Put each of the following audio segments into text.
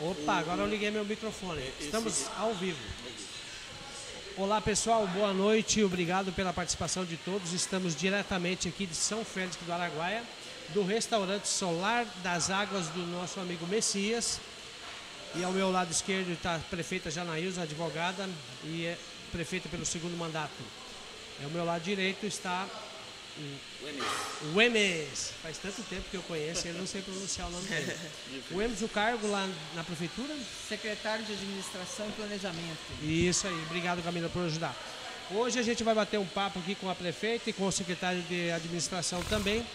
Opa, agora eu liguei meu microfone. Estamos ao vivo. Olá pessoal, boa noite, obrigado pela participação de todos. Estamos diretamente aqui de São Félix do Araguaia, do restaurante Solar das Águas do nosso amigo Messias. E ao meu lado esquerdo está a prefeita Janaísa, advogada, e é prefeita pelo segundo mandato. Ao meu lado direito está o Emes. Faz tanto tempo que eu conheço, eu não sei pronunciar o nome dele. o Emes, o cargo lá na prefeitura? Secretário de Administração e Planejamento. Isso aí, obrigado Camila por ajudar. Hoje a gente vai bater um papo aqui com a prefeita e com o secretário de administração também,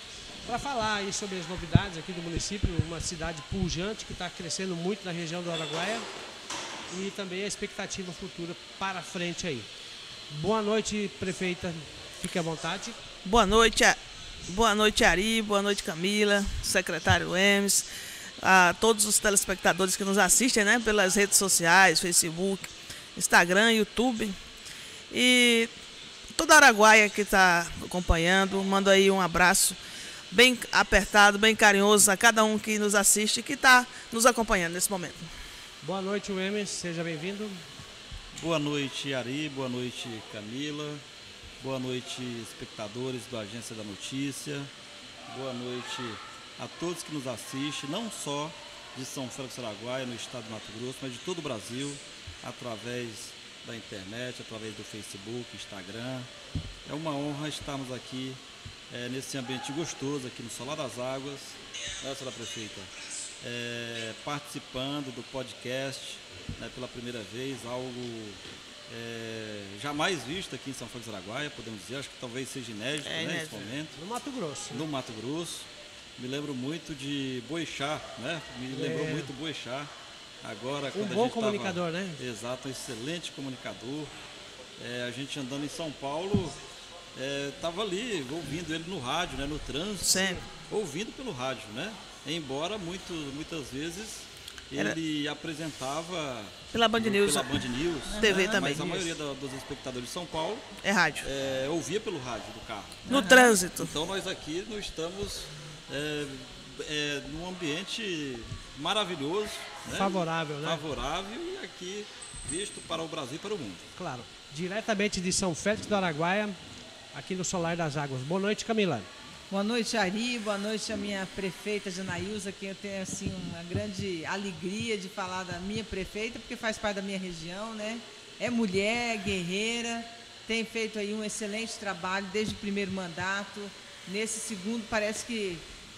para falar aí sobre as novidades aqui do município, uma cidade pujante que está crescendo muito na região do Araguaia e também a expectativa futura para frente aí. Boa noite, prefeita. Fique à vontade. Boa noite, boa noite Ari, boa noite Camila, secretário Emes, a todos os telespectadores que nos assistem, né, pelas redes sociais, Facebook, Instagram, YouTube e toda a Araguaia que está acompanhando, mando aí um abraço bem apertado, bem carinhoso a cada um que nos assiste e que está nos acompanhando nesse momento. Boa noite, Emes, seja bem-vindo. Boa noite, Ari, boa noite, Camila. Boa noite, espectadores do Agência da Notícia. Boa noite a todos que nos assistem, não só de São Félix do Araguaia, no estado do Mato Grosso, mas de todo o Brasil, através da internet, através do Facebook, Instagram. É uma honra estarmos aqui é, nesse ambiente gostoso, aqui no Solar das Águas, né, senhora prefeita? É, participando do podcast né, pela primeira vez, algo é, jamais visto aqui em São Félix do Araguaia, podemos dizer, acho que talvez seja inédito, é, né, nesse momento. No Mato Grosso. No Mato Grosso. Me lembro muito de Boixá, né? Me é. lembrou muito Boixá. Agora, um bom comunicador, tava, né? Exato, um excelente comunicador. É, a gente andando em São Paulo, estava é, ali ouvindo ele no rádio, né? No trânsito. Sempre. Ouvindo pelo rádio, né? Embora muito, muitas vezes ele Era... apresentava pela Band News, pela Band News TV né? também. Mas a maioria da, dos espectadores de São Paulo é rádio. É, ouvia pelo rádio do carro. No uhum. trânsito. Então nós aqui não estamos é, é, num ambiente maravilhoso, né? favorável, né? Favorável e aqui visto para o Brasil e para o mundo. Claro. Diretamente de São Félix do Araguaia, aqui no Solar das Águas. Boa noite, Camila. Boa noite, Ari. Boa noite a minha prefeita Janaísa, que eu tenho assim uma grande alegria de falar da minha prefeita, porque faz parte da minha região, né? É mulher, guerreira, tem feito aí um excelente trabalho desde o primeiro mandato. Nesse segundo parece que,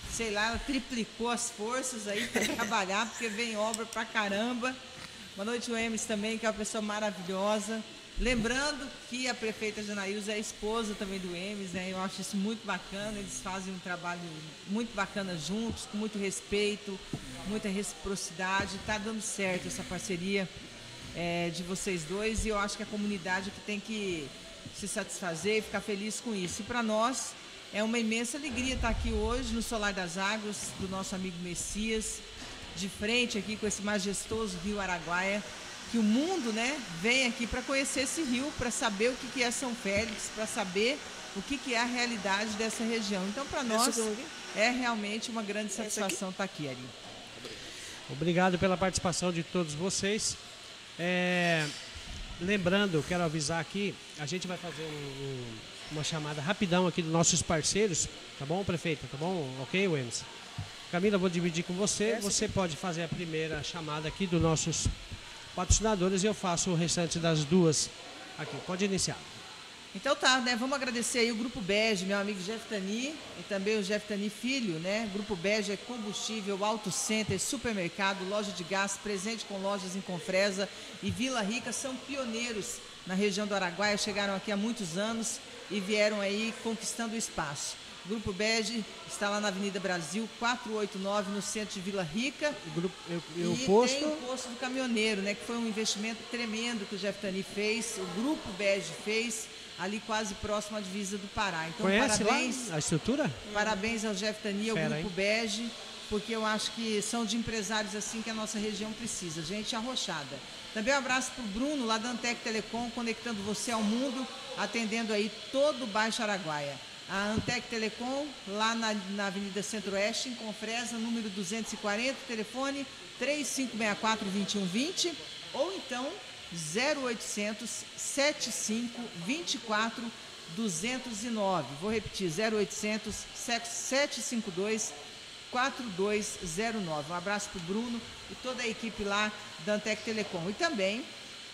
sei lá, ela triplicou as forças aí para trabalhar, porque vem obra pra caramba. Boa noite, o Emes também, que é uma pessoa maravilhosa. Lembrando que a prefeita Janaísa é esposa também do Emes, né? Eu acho isso muito bacana, eles fazem um trabalho muito bacana juntos, com muito respeito, muita reciprocidade. Está dando certo essa parceria é, de vocês dois e eu acho que a comunidade que tem que se satisfazer e ficar feliz com isso. E para nós é uma imensa alegria estar aqui hoje no Solar das Águas, do nosso amigo Messias, de frente aqui com esse majestoso rio Araguaia que o mundo né, vem aqui para conhecer esse rio, para saber o que, que é São Félix, para saber o que, que é a realidade dessa região. Então, para nós, é realmente uma grande satisfação estar aqui, Ari. Obrigado pela participação de todos vocês. É, lembrando, quero avisar aqui, a gente vai fazer um, um, uma chamada rapidão aqui dos nossos parceiros, tá bom, prefeita? Tá bom? Ok, Wens? Camila, vou dividir com você. Você pode fazer a primeira chamada aqui dos nossos patrocinadores e eu faço o restante das duas aqui. Pode iniciar. Então tá, né? Vamos agradecer aí o Grupo Bege, meu amigo Jeff Tani e também o Jeff Tani Filho, né? Grupo Bege é combustível, auto center, supermercado, loja de gás, presente com lojas em Confresa e Vila Rica são pioneiros na região do Araguaia, chegaram aqui há muitos anos e vieram aí conquistando o espaço. Grupo Bege está lá na Avenida Brasil, 489, no centro de Vila Rica. O grupo, eu, eu e posto... tem o posto do caminhoneiro, né? Que foi um investimento tremendo que o Jeff Tani fez, o Grupo Bege fez, ali quase próximo à divisa do Pará. Então, Conhece parabéns. Lá a estrutura? Parabéns ao Jeff Tani, ao Grupo hein? Bege, porque eu acho que são de empresários assim que a nossa região precisa, gente arrochada. Também um abraço para o Bruno, lá da Antec Telecom, conectando você ao mundo, atendendo aí todo o Baixo Araguaia. A Antec Telecom, lá na, na Avenida Centro-Oeste, em Confresa, número 240, telefone 3564-2120, ou então 0800 75 24 209. Vou repetir, 0800 752 4209. Um abraço para o Bruno e toda a equipe lá da Antec Telecom. E também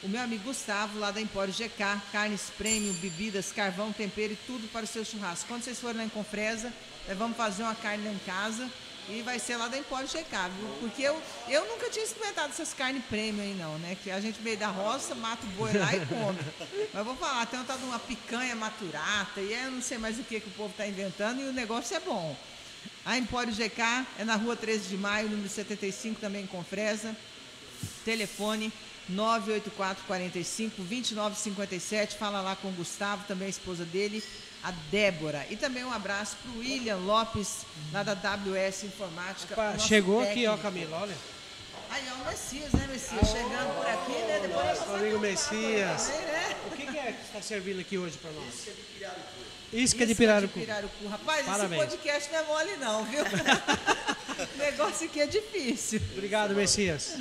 o meu amigo Gustavo, lá da Empório GK, carnes premium, bebidas, carvão, tempero e tudo para o seu churrasco. Quando vocês forem lá em Confresa, nós vamos fazer uma carne lá em casa e vai ser lá da Empório GK, viu? Porque eu, eu nunca tinha experimentado essas carnes premium aí não, né? Que a gente veio da roça, mata o boi lá e come. Mas vou falar, tem uma, uma picanha maturata e eu não sei mais o que, que o povo está inventando e o negócio é bom. A Empório GK é na rua 13 de maio, número 75, também em Confresa. Telefone 984 45 2957. Fala lá com o Gustavo, também a esposa dele, a Débora. E também um abraço para o William Lopes, lá da WS Informática. Opa, chegou técnico. aqui, ó, Camila, olha. Aí é o Messias, né, Messias? Oh, Chegando por aqui, né? Depois nosso amigo Messias. Também, né? O que, que é que está servindo aqui hoje para nós? Isca de pirarucu. Isca de pirarucu. pirarucu. Rapaz, Parabéns. esse podcast não é mole não, viu? o negócio aqui é difícil. Obrigado, Messias.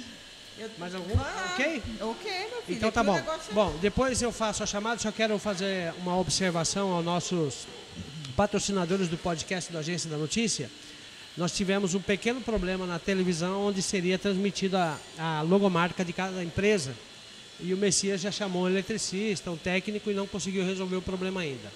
Eu... Mais algum? Ah, ok? Ok, meu filho. Então tá bom. É... Bom, depois eu faço a chamada, só quero fazer uma observação aos nossos patrocinadores do podcast da Agência da Notícia. Nós tivemos um pequeno problema na televisão onde seria transmitida a logomarca de cada empresa. E o Messias já chamou um eletricista, um técnico e não conseguiu resolver o problema ainda.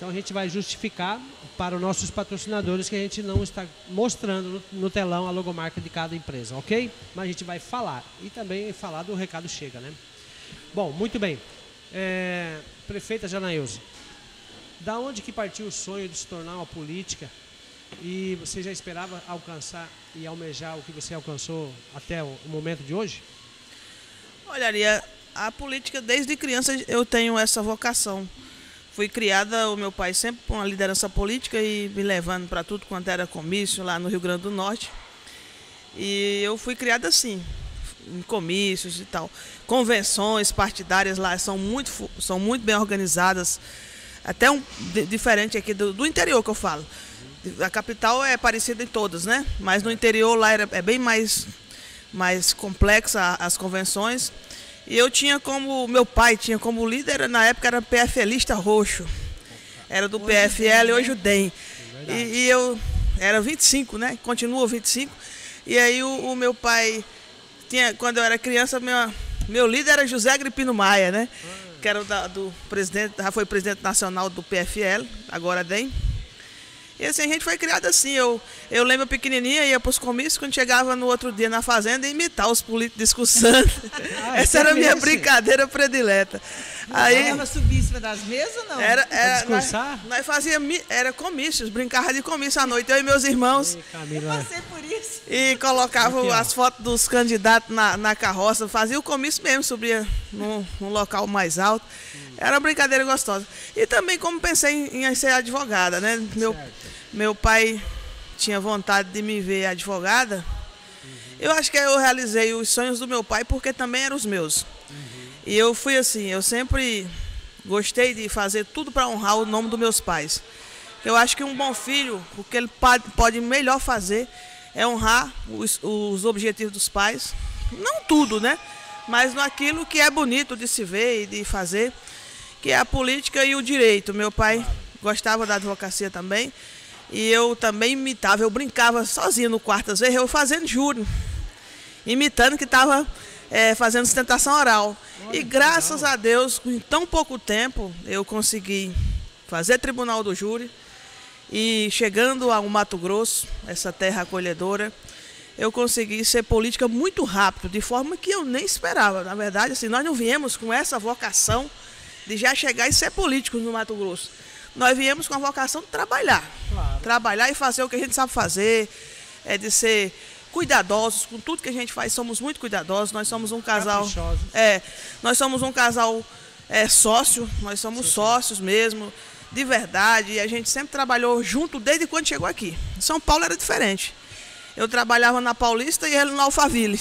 Então a gente vai justificar para os nossos patrocinadores que a gente não está mostrando no, telão a logomarca de cada empresa, ok? Mas a gente vai falar e também falar do recado chega, né? Bom, muito bem. É, prefeita Janaílze, da onde que partiu o sonho de se tornar uma política e você já esperava alcançar e almejar o que você alcançou até o momento de hoje? Olharia, a política desde criança eu tenho essa vocação fui criada, o meu pai sempre com uma liderança política e me levando para tudo quanto era comício lá no Rio Grande do Norte. E eu fui criada assim, em comícios e tal. Convenções partidárias lá são muito, são muito bem organizadas, até um diferente aqui do, do interior que eu falo. A capital é parecida em todas, né? Mas no interior lá era, é bem mais, mais complexa as convenções. E eu tinha como, meu pai tinha como líder, na época era PFLista roxo. Era do hoje PFL e hoje o DEM. É e, e, eu era 25, né? Continua 25. E aí o, o, meu pai tinha, quando eu era criança, meu, meu líder era José Agripino Maia, né? Que era da, do presidente, já foi presidente nacional do PFL, agora DEM. E assim, a gente foi criado assim. Eu, eu lembro pequenininha, ia para os comícios, quando chegava no outro dia na fazenda, imitar os políticos discussando. Ah, Essa era a minha brincadeira predileta. Aí, em cima das mesas ou não? Era, era, discursar? Nós, nós fazíamos, era comícios, brincava de comício à noite, eu e meus irmãos. Ei. Eu passei por isso. E colocava Aqui, as fotos dos candidatos na, na carroça, fazia o comício mesmo, subia num, num local mais alto. Era uma brincadeira gostosa. E também como pensei em, em ser advogada, né? Meu, meu pai tinha vontade de me ver advogada. Uhum. Eu acho que eu realizei os sonhos do meu pai porque também eram os meus. Uhum. E eu fui assim, eu sempre gostei de fazer tudo para honrar o nome dos meus pais. Eu acho que um bom filho, o que ele pode melhor fazer é honrar os, os objetivos dos pais. Não tudo, né? Mas naquilo que é bonito de se ver e de fazer, que é a política e o direito. Meu pai gostava da advocacia também. E eu também imitava, eu brincava sozinho no quarto, às vezes eu fazendo júri, imitando que estava é, fazendo sustentação oral. Olha, e graças a Deus, em tão pouco tempo, eu consegui fazer tribunal do júri. E chegando ao Mato Grosso, essa terra acolhedora, eu consegui ser política muito rápido, de forma que eu nem esperava. Na verdade, assim, nós não viemos com essa vocação de já chegar e ser político no Mato Grosso nós viemos com a vocação de trabalhar. Claro. Trabalhar e fazer o que a gente sabe fazer, é de ser cuidadosos com tudo que a gente faz, somos muito cuidadosos. Nós somos um casal. É, nós somos um casal é, sócio, nós somos sim, sócios sim. mesmo, de verdade. E a gente sempre trabalhou junto desde quando chegou aqui. São Paulo era diferente. Eu trabalhava na Paulista e ele no Alphaville.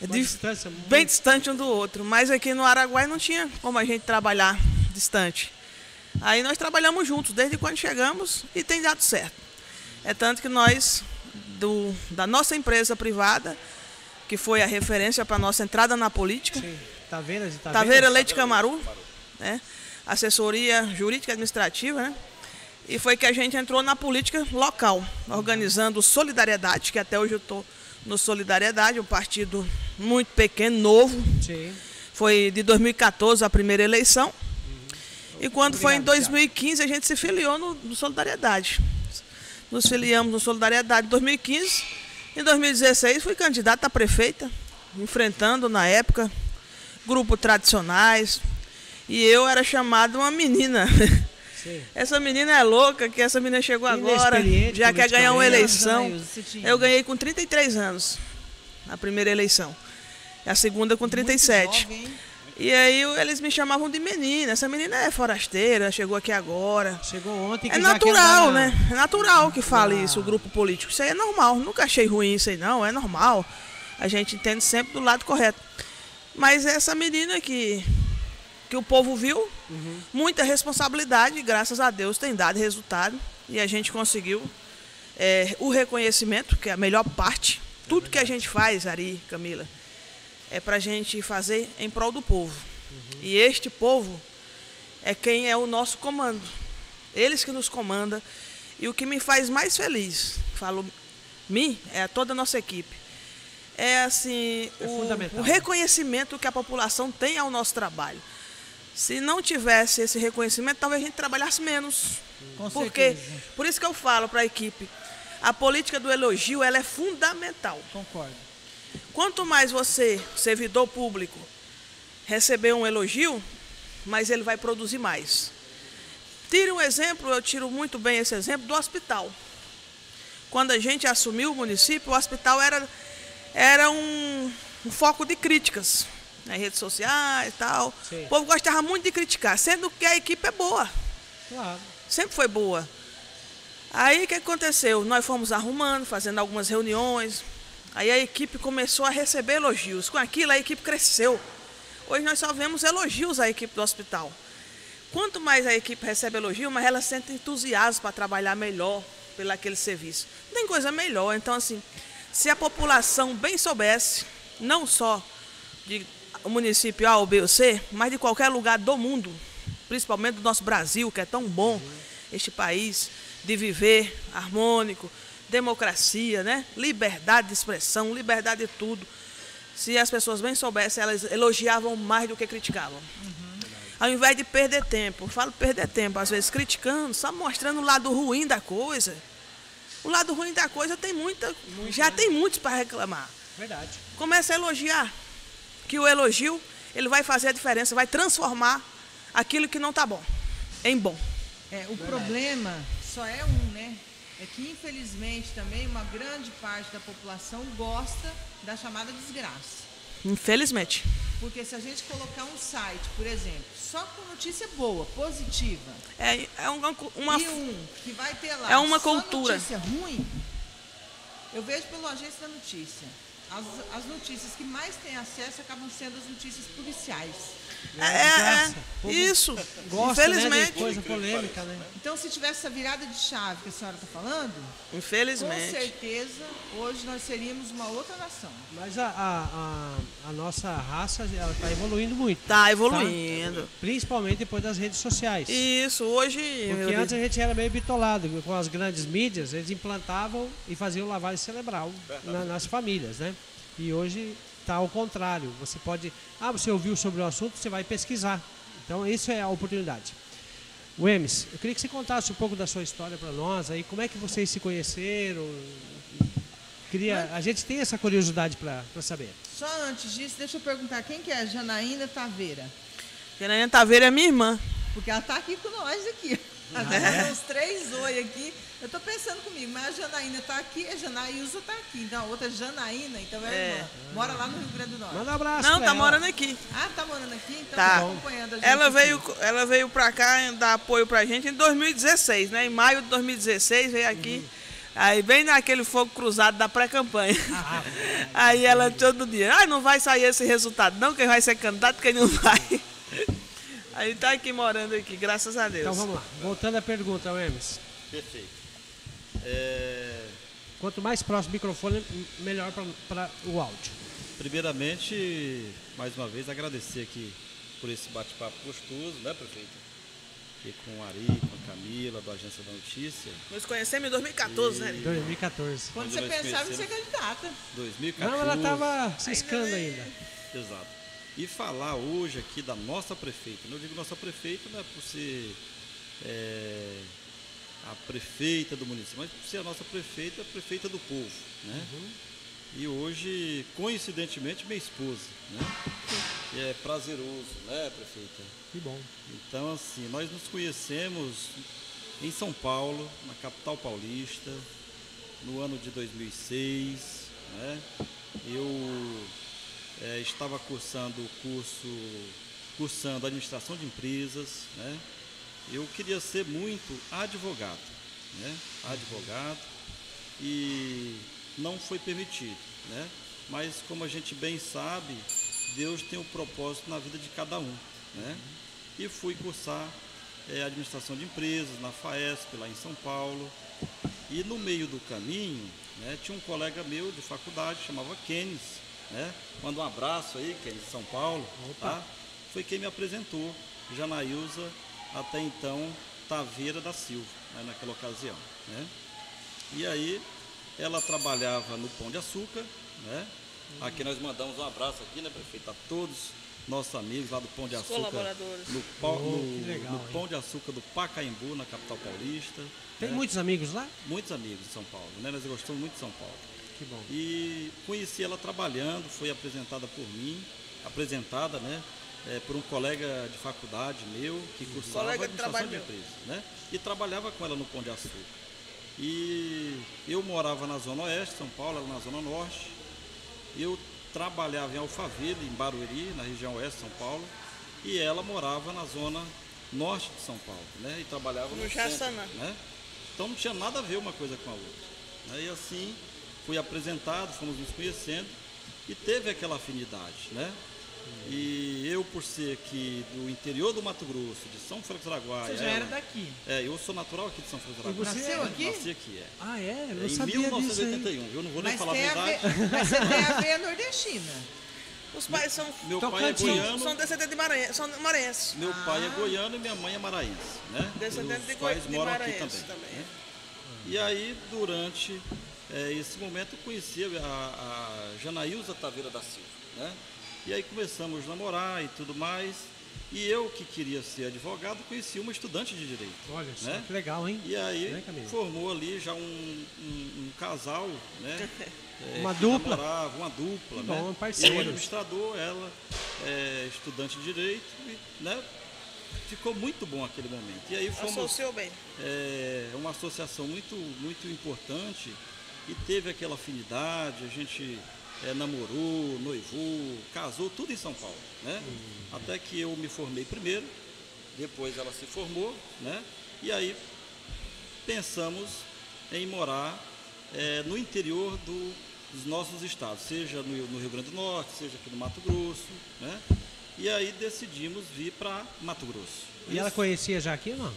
É distância, bem distante um do outro. Mas aqui no Araguai não tinha como a gente trabalhar distante. Aí nós trabalhamos juntos desde quando chegamos e tem dado certo. É tanto que nós, do, da nossa empresa privada, que foi a referência para a nossa entrada na política, Sim. Taveiras e Taveira Taveiras. Leite Camaru, né? assessoria jurídica e administrativa, né? E foi que a gente entrou na política local, organizando Solidariedade, que até hoje eu estou no Solidariedade, um partido muito pequeno, novo. Sim. Foi de 2014 a primeira eleição. E quando foi em Obrigado, 2015 a gente se filiou no, no Solidariedade. Nos filiamos no Solidariedade em 2015. Em 2016 fui candidata a prefeita, enfrentando na época grupos tradicionais. E eu era chamada uma menina. Sim. Essa menina é louca, que essa menina chegou agora, já quer ganhar uma eleição. Eu ganhei com 33 anos, na primeira eleição. A segunda com 37. Muito jovem, hein? E aí eles me chamavam de menina. Essa menina é forasteira, chegou aqui agora. Chegou ontem que É já quer natural, né? É natural que fale isso, o grupo político. Isso aí é normal. Nunca achei ruim isso aí, não. É normal. A gente entende sempre do lado correto. Mas essa menina que, que o povo viu, Uhum. muita responsabilidade, graças a Deus tem dado resultado. E a gente conseguiu é, o reconhecimento, que é a melhor parte. Tudo que a gente faz, Ari, Camila, é pra gente fazer em prol do povo. E este povo é quem é o nosso comando. Eles que nos comandam. E o que me faz mais feliz, falo mim, é toda a nossa equipe. É assim, É o, o né? reconhecimento que a população tem ao nosso trabalho. Se não tivesse esse reconhecimento, talvez a gente trabalhasse menos. Com Porque, certeza. por isso que eu falo para a equipe, a política do elogio ela é fundamental. Concordo. Quanto mais você, servidor público, receber um elogio, mais ele vai produzir mais. Tire um exemplo, eu tiro muito bem esse exemplo, do hospital. Quando a gente assumiu o município, o hospital era, era um, um foco de críticas nas redes sociais e tal. Sim. O povo gostava muito de criticar, sendo que a equipe é boa Claro. sempre foi boa. Aí o que aconteceu? Nós fomos arrumando, fazendo algumas reuniões. Aí a equipe começou a receber elogios. Com aquilo a equipe cresceu. Hoje nós só vemos elogios à equipe do hospital. Quanto mais a equipe recebe elogio, mais ela sente entusiasmo para trabalhar melhor pelo aquele serviço. Não tem coisa melhor. Então, assim, se a população bem soubesse, não só de município A ou B ou C, mas de qualquer lugar do mundo, principalmente do nosso Brasil, que é tão bom, este país, de viver harmônico, democracia, né? liberdade de expressão, liberdade de tudo. Se as pessoas bem soubessem, elas elogiavam mais do que criticavam. Ao invés de perder tempo, eu falo perder tempo, às vezes criticando, só mostrando o lado ruim da coisa. O lado ruim da coisa tem muita, já tem muitos para reclamar. Verdade. Comece a elogiar. Que o elogio, ele vai fazer a diferença, vai transformar aquilo que não está bom em bom. É, o problema só é um, né? É que infelizmente também uma grande parte da população gosta da chamada desgraça. Infelizmente. Porque se a gente colocar um site, por exemplo, só com notícia boa, positiva, É, é uma, uma- e um que vai ter lá É uma cultura. notícia ruim, eu vejo pela agência da notícia. As, as notícias que mais têm acesso acabam sendo as notícias policiais. É, é. O povo isso. Gosta, né, Infelizmente. de coisa polêmica, né? Então, se tivesse essa virada de chave que a senhora está falando, com Infelizmente. certeza hoje nós seríamos uma outra nação. Mas a, a, a, a nossa raça ela está evoluindo muito. Tá evoluindo. Principalmente depois das redes sociais. Isso, hoje. Porque antes a gente era meio bitolado com as grandes mídias, eles implantavam e faziam lavagem cerebral na- nas famílias, né? E hoje está ao contrário. Você pode, ah, você ouviu sobre o assunto, você vai pesquisar. Então isso é a oportunidade. O Emes, eu queria que você contasse um pouco da sua história para nós, aí como é que vocês se conheceram. Queria, a gente tem essa curiosidade para saber. Só antes disso, deixa eu perguntar quem que é a Janaína Taveira? Janaína Taveira é minha irmã. Porque ela está aqui com nós aqui. Ah, Nós é? temos três oi aqui. Eu estou pensando comigo, mas a Janaína está aqui, a Janaísa está aqui. Então, a outra Janaína, então é, É. irmã. Mora lá no Rio Grande do Norte. Manda um abraço. Não, tá ela. morando aqui. Ah, tá morando aqui? Então Tá. tá acompanhando a gente. Ela aqui. veio, ela veio pra cá dar apoio pra gente em 2016, né? Em maio de 2016 veio aqui. Aí bem naquele fogo cruzado da pré-campanha. Aí ela todo dia, ah, não vai sair esse resultado não, quem vai ser candidato, quem não vai. Aí tá aqui morando aqui, graças a Deus. Então vamos lá. Voltando à pergunta, Hermes. Perfeito. É, Quanto mais próximo do microfone, melhor para o áudio. primeiramente, mais uma vez, agradecer aqui por esse bate-papo gostoso, né, prefeito? Aqui com o Ari, com a Camila, do Agência da Notícia. Nos conhecemos em 2014, né? Ari? 2014. Quando Quando você nós pensava em ser conhecemos. candidata. 2014. Não, ela estava ciscando ainda. Exato. E falar hoje aqui da nossa prefeita. Eu digo nossa prefeita não é por ser é, a prefeita do município, mas por ser a nossa prefeita, a prefeita do povo. Né? E hoje, coincidentemente, minha esposa. Né? E é prazeroso, né, prefeita? Que bom. Então, assim, nós nos conhecemos em São Paulo, na capital paulista, no ano de 2006. Né? Eu eh, estava cursando o curso, cursando administração de empresas. Né? Eu queria ser muito advogado, né? advogado, e não foi permitido. Né? Mas, como a gente bem sabe, Deus tem um propósito na vida de cada um. Né? E fui cursar eh, administração de empresas na FAESP, lá em São Paulo. E no meio do caminho, né, tinha um colega meu de faculdade, chamava Kenis, né? Manda um abraço aí, Kenis de São Paulo, tá? Foi quem me apresentou, Janaílza, até então Taveira da Silva, né, naquela ocasião, né? E aí ela trabalhava no Pão de Açúcar, né? Aqui nós mandamos um abraço aqui, né, prefeito, a todos nossos amigos lá do Pão de Os Açúcar, colaboradores. no, pau- Oh, no- que legal, no? Pão de Açúcar do Pacaembu, na capital paulista. Tem né? muitos amigos lá? muitos amigos de São Paulo, né? Nós gostamos muito de São Paulo. Que bom. E conheci ela trabalhando, foi apresentada por mim, apresentada, né? eh, por um colega de faculdade meu que cursava Colega de administração de meu. empresas, né? E trabalhava com ela no Pão de Açúcar. E eu morava na Zona Oeste, São Paulo, ela na Zona Norte. Eu trabalhava em Alphaville, em Barueri, na região oeste de São Paulo. E ela morava na Zona Norte de São Paulo, né? E trabalhava no, No Jaçanã. né? Então não tinha nada a ver uma coisa com a outra. né? E assim fui apresentado, fomos nos conhecendo e teve aquela afinidade, né? E eu, por ser aqui do interior do Mato Grosso, de São Félix do Araguaia, Você já ela- era daqui. é, eu sou natural aqui de São Félix do Araguaia. você Nasceu é- aqui? Nasci aqui, é. Ah, é? Eu não em sabia disso aí. 1981. Eu não vou nem Mas, falar a verdade. ver, mas você tem a veia nordestina. Os pais são, Meu pai é goiano, são descendentes de Maranhão, são maranhenses. meu pai é goiano e minha mãe é maranhense, né? Descendente Os de pais de moram aqui maranhense também. também. né? E aí, durante eh, esse momento, eu conheci a, a Janaílza Taveira da Silva, né? E aí começamos a namorar e tudo mais. E eu, que queria ser advogado, conheci uma estudante de Direito. Olha só, Né? que legal, hein? E aí Né, formou ali já um, um- um casal, né? É, Uma dupla. namorava, uma dupla, né? bom, parceiros. Eu administrador, ela é, estudante de direito, e, né? Ficou muito bom aquele momento. E aí fomos Associou bem. é, uma associação muito, muito importante e teve aquela afinidade, a gente é, namorou, noivou, casou, tudo em São Paulo, né? Até que eu me formei primeiro, depois ela se formou, né? E aí pensamos em morar é, no interior do- dos nossos estados, seja no, no Rio Grande do Norte, seja aqui no Mato Grosso, né? E aí decidimos vir para Mato Grosso. E ela Isso- conhecia já aqui ou não?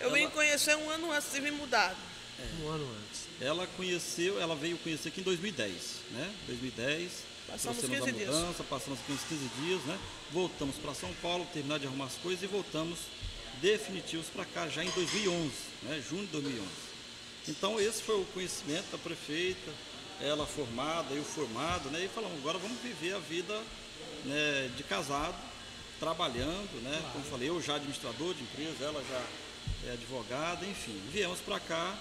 Eu vim conhecer um ano antes de vir mudado. Um ano antes. Ela conheceu, ela veio conhecer aqui em 2010, né? 2010. Passamos trouxemos 15 a dias. mudança, passamos aqui uns 15 dias, né? Voltamos para São Paulo, terminar de arrumar as coisas e voltamos definitivos para cá já em 2011, né? Junho de 2011. Então esse foi o conhecimento da prefeita, ela formada, eu formado, né? E falamos, agora vamos viver a vida né, de casado, trabalhando, né? Como falei, eu já administrador de empresa, ela já é advogada, enfim. Viemos para cá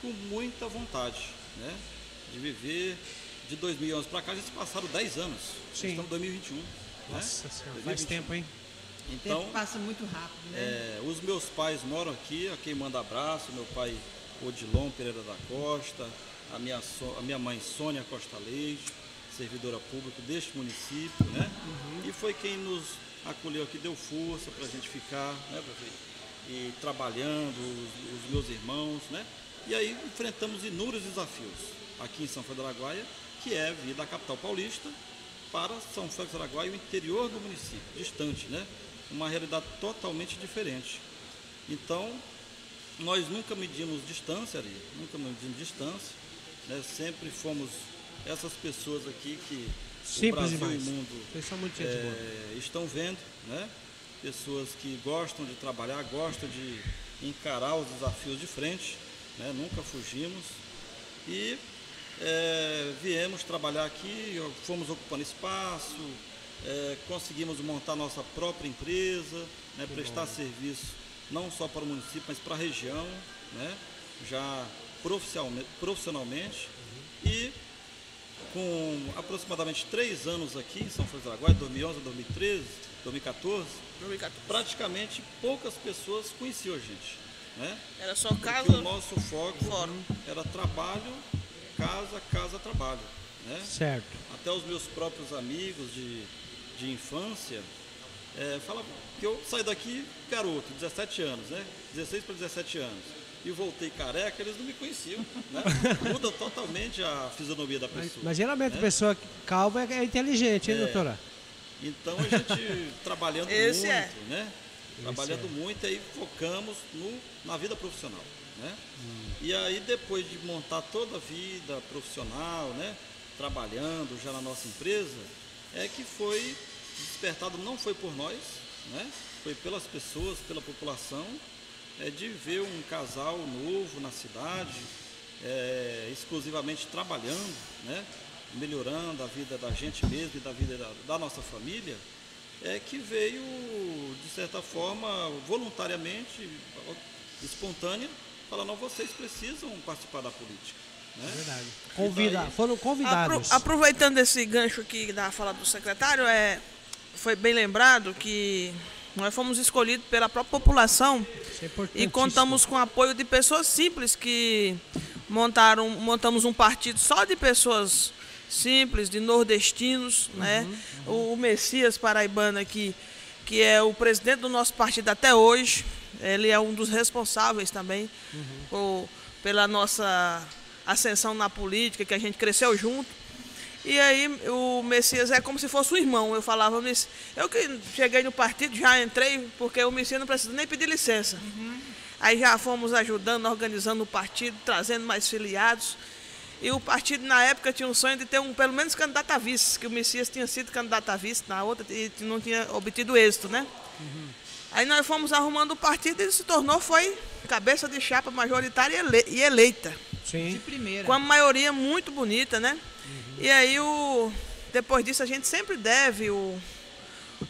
com muita vontade, né? De viver. De 2011 para cá, a gente passaram 10 anos. Sim. Estamos em 2021. né? Nossa senhora, 2021. faz tempo, hein? O Então, tempo passa muito rápido, né? é, os meus pais moram aqui, a quem manda abraço, meu pai Odilon Pereira da Costa, a minha, so- a minha mãe Sônia Costa Leite, servidora pública deste município, né? E foi quem nos acolheu aqui, deu força para a gente ficar, né, prefeito? E trabalhando, os, os meus irmãos, né? E aí enfrentamos inúmeros desafios aqui em São Félix do Araguaia, que é vir da capital paulista para São Félix do Araguaia, o interior do município, distante, né? uma realidade totalmente diferente. Então, nós nunca medimos distância ali, nunca medimos distância, né? sempre fomos essas pessoas aqui que Simples o Brasil demais. e o mundo é, estão vendo, né? Pessoas que gostam de trabalhar, gostam de encarar os desafios de frente, né? Nunca fugimos e é, viemos trabalhar aqui, fomos ocupando espaço, é, conseguimos montar nossa própria empresa, né? prestar serviço não só para o município, mas para a região, né? Já profissionalmente, profissionalmente e com aproximadamente três anos aqui em São Francisco do Araguaia, 2011, 2013, 2014, praticamente poucas pessoas conheciam a gente. Né? Era só Porque casa. o nosso foco fórum. era trabalho, casa, casa, trabalho. Né? Certo. Até os meus próprios amigos de, de infância é, falavam que eu saí daqui garoto, 17 anos, né? 16 para 17 anos. E voltei careca, eles não me conheciam. Né? Muda totalmente a fisionomia da Mas, pessoa. mas geralmente a né? pessoa calva é, é inteligente, hein, É. doutora? Então a gente trabalhando Esse muito, é. né? Trabalhando muito e aí focamos no, na vida profissional, né? E aí depois de montar toda a vida profissional, né? Trabalhando já na nossa empresa, é que foi despertado, não foi por nós, né? Foi pelas pessoas, pela população, é, de ver um casal novo na cidade, é, exclusivamente trabalhando, né? melhorando a vida da gente mesmo e da vida da, da nossa família, é que veio, de certa forma, voluntariamente, espontânea, falar, não, vocês precisam participar da política. Né? Verdade. E Convida, daí- foram Apro- convidados. aproveitando esse gancho aqui da fala do secretário, é, foi bem lembrado que nós fomos escolhidos pela própria população é e contamos com o apoio de pessoas simples que montaram, montamos um partido só de pessoas simples, de nordestinos, né? O, o Messias Paraibano aqui, que é o presidente do nosso partido até hoje, ele é um dos responsáveis também por- pela nossa ascensão na política, que a gente cresceu junto. E aí o Messias é como se fosse um irmão. Eu falava, "Mess- eu que cheguei no partido, já entrei, porque o Messias não precisa nem pedir licença. Aí já fomos ajudando, organizando o partido, trazendo mais filiados. E o partido, na época, tinha um sonho de ter um, pelo menos, candidato a vice, que o Messias tinha sido candidato a vice na outra e não tinha obtido êxito, né? Aí nós fomos arrumando o partido e ele se tornou, foi cabeça de chapa majoritária e ele- eleita De Sim. primeira. com a maioria muito bonita, né? E aí o depois disso a gente sempre deve o,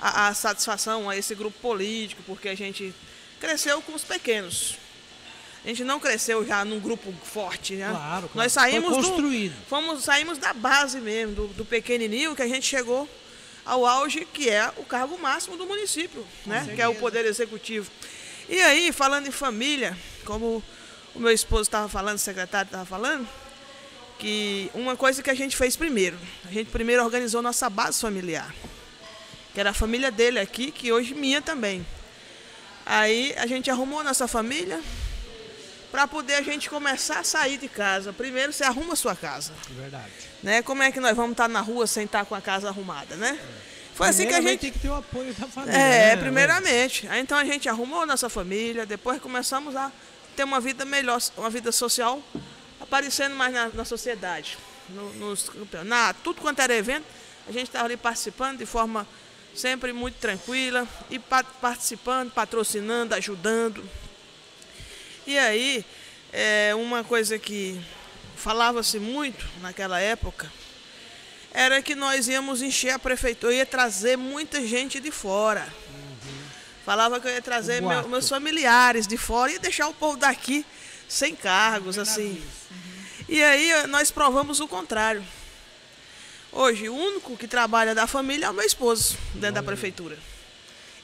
a, a satisfação a esse grupo político, porque a gente cresceu com os pequenos. A gente não cresceu já num grupo forte, né? Claro, claro. Nós saímos Foi do, construído. fomos saímos da base mesmo, do, do pequenininho que a gente chegou ao auge que é o cargo máximo do município, né? Que é o poder executivo. E aí, falando em família, como o meu esposo estava falando, o secretário estava falando, que uma coisa que a gente fez primeiro, a gente primeiro organizou nossa base familiar, que era a família dele aqui, que hoje minha também. Aí a gente arrumou nossa família para poder a gente começar a sair de casa. Primeiro você arruma a sua casa, Verdade. né? Como é que nós vamos estar na rua sem estar com a casa arrumada, né? Foi assim que a gente tem que ter o apoio da família. é, né? primeiramente. Aí, então a gente arrumou nossa família, depois começamos a ter uma vida melhor, uma vida social, aparecendo mais na, na sociedade, no- nos campeonatos, tudo quanto era evento, a gente estava ali participando de forma sempre muito tranquila e pa- participando, patrocinando, ajudando. E aí, é, uma coisa que falava-se muito naquela época era que nós íamos encher a prefeitura, ia trazer muita gente de fora. Falava que eu ia trazer meu- meus familiares de fora e deixar o povo daqui sem cargos, assim. E aí eh, nós provamos o contrário. Hoje, o único que trabalha da família é o meu esposo, dentro da prefeitura.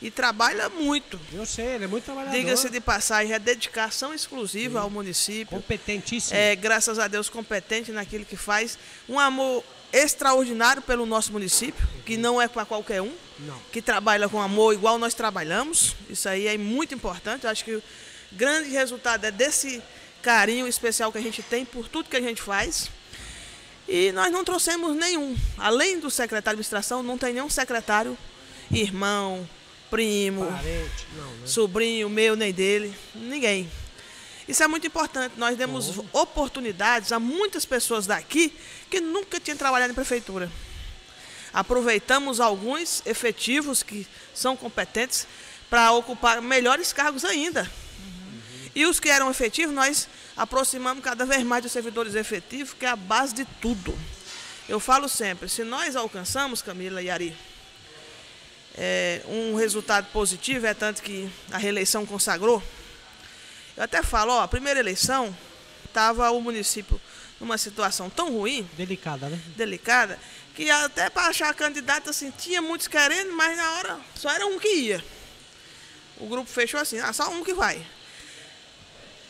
E trabalha muito. Eu sei, ele é muito trabalhador. Diga-se de passagem, é dedicação exclusiva ao município. Competentíssimo. É, graças a Deus, competente naquilo que faz. Um amor extraordinário pelo nosso município, que não é para qualquer um, Não. que trabalha com amor igual nós trabalhamos. Isso aí é muito importante. Eu acho que o grande resultado é desse carinho especial que a gente tem por tudo que a gente faz. E nós não trouxemos nenhum. Além do secretário de administração, não tem nenhum secretário, irmão, primo, Parente, não, né? sobrinho meu, nem dele, ninguém. Isso é muito importante. Nós demos oportunidades a muitas pessoas daqui que nunca tinham trabalhado em prefeitura. Aproveitamos alguns efetivos que são competentes para ocupar melhores cargos ainda. E os que eram efetivos, nós aproximamos cada vez mais dos servidores efetivos, que é a base de tudo. Eu falo sempre, se nós alcançamos, Camila e Ari, é, um resultado positivo, é tanto que a reeleição consagrou. Eu até falo, ó, a primeira eleição estava o município numa situação tão ruim, Delicada, né? delicada, que até para achar candidato assim, tinha muitos querendo, mas na hora só era um que ia. O grupo fechou assim, ah, só um que vai.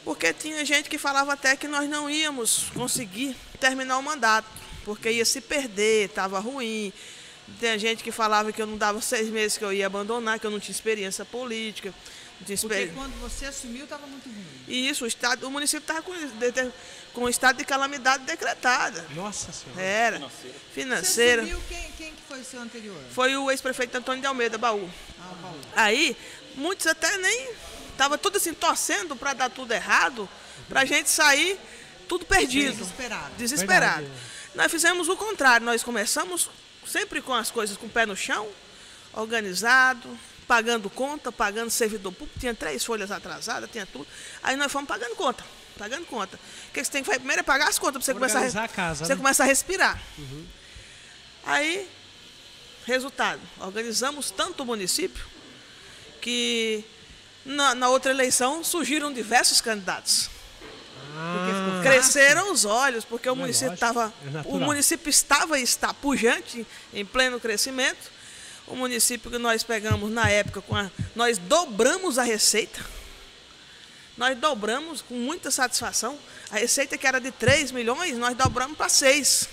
Porque tinha gente que falava até que nós não íamos conseguir terminar o mandato, porque ia se perder, estava ruim. Tem gente que falava que eu não dava seis meses que eu ia abandonar, que eu não tinha experiência política. Não tinha Porque experi- quando você assumiu, estava muito ruim. E isso, o, estado, o município estava com, com o estado de calamidade decretada. Nossa senhora. Era. Você Financeira. assumiu, quem, quem que foi seu anterior? Foi o ex-prefeito Antônio de Almeida, Baú. Ah, o Baú. Aí, muitos até nem. Tava tudo assim, torcendo para dar tudo errado, para a gente sair tudo perdido. Desesperado. Desesperado. Verdade. Nós fizemos o contrário, nós começamos sempre com as coisas com o pé no chão, organizado, pagando conta, pagando servidor público, tinha três folhas atrasadas, tinha tudo. Aí nós fomos pagando conta, pagando conta. O que você tem que fazer primeiro é pagar as contas para você começar a, Organizar a casa, você né? começa a respirar. Aí, resultado, organizamos tanto o município que na, na outra eleição surgiram diversos candidatos. Ah, Cresceram os olhos, porque o Não, é município estava. é o município estava e está pujante, em pleno crescimento. O município que nós pegamos na época, com a- nós dobramos a receita. Nós dobramos com muita satisfação. A receita que era de 3 milhões, nós dobramos para 6.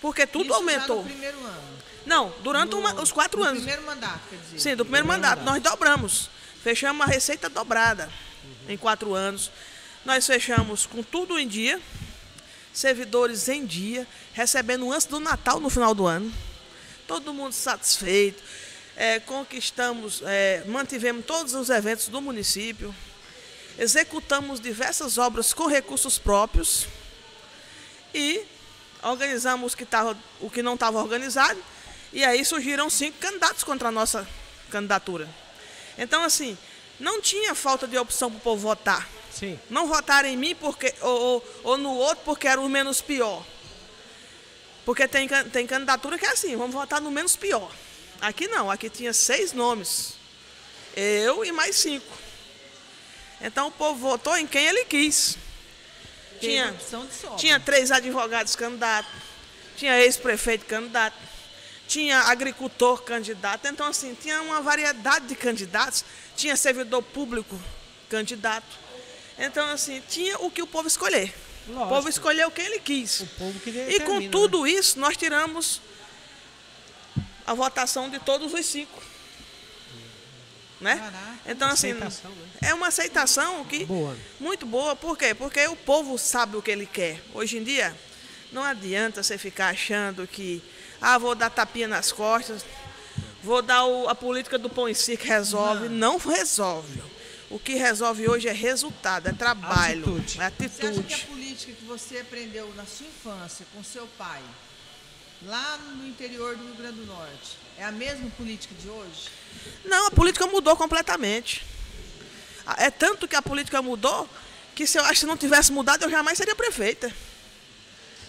Porque tudo Isso já aumentou. no primeiro ano. Não, durante No- uma- os quatro no anos. primeiro mandato, quer dizer. Sim, do primeiro mandato. Nós dobramos. Fechamos a receita dobrada em quatro anos. Nós fechamos com tudo em dia, servidores em dia, recebendo antes do Natal no final do ano. Todo mundo satisfeito. É, conquistamos, é, mantivemos todos os eventos do município. Executamos diversas obras com recursos próprios. E organizamos o que, tava, o que não estava organizado. E aí surgiram cinco candidatos contra a nossa candidatura. Então, assim, não tinha falta de opção para o povo votar. sim. Não votaram em mim porque, ou, ou, ou no outro porque era o menos pior. Porque tem, tem candidatura que é assim, vamos votar no menos pior. Aqui não, aqui tinha seis nomes. Eu e mais cinco. Então o povo votou em quem ele quis. Tinha, opção de sobra. tinha três advogados candidatos, tinha ex-prefeito candidato, tinha agricultor candidato. Então, assim, tinha uma variedade de candidatos, tinha servidor público candidato. Então, assim, tinha o que o povo escolher. O Lógico. povo escolheu quem ele quis. O povo que E com né? tudo isso, nós tiramos a votação de todos os cinco. Né? Caraca. Então, assim, Aceitação, né? é uma aceitação que Boa. muito boa. Por quê? Porque o povo sabe o que ele quer. Hoje em dia, não adianta você ficar achando que, ah, vou dar tapinha nas costas, vou dar o- a política do pão em si que resolve. Não, resolve. O que resolve hoje é resultado, é trabalho, Atitude. é Você acha que a atitude. política que você aprendeu na sua infância com seu pai, lá no interior do Rio Grande do Norte, é a mesma política de hoje? Não, a política mudou completamente. É tanto que a política mudou que se eu acho que não tivesse mudado, eu jamais seria prefeita.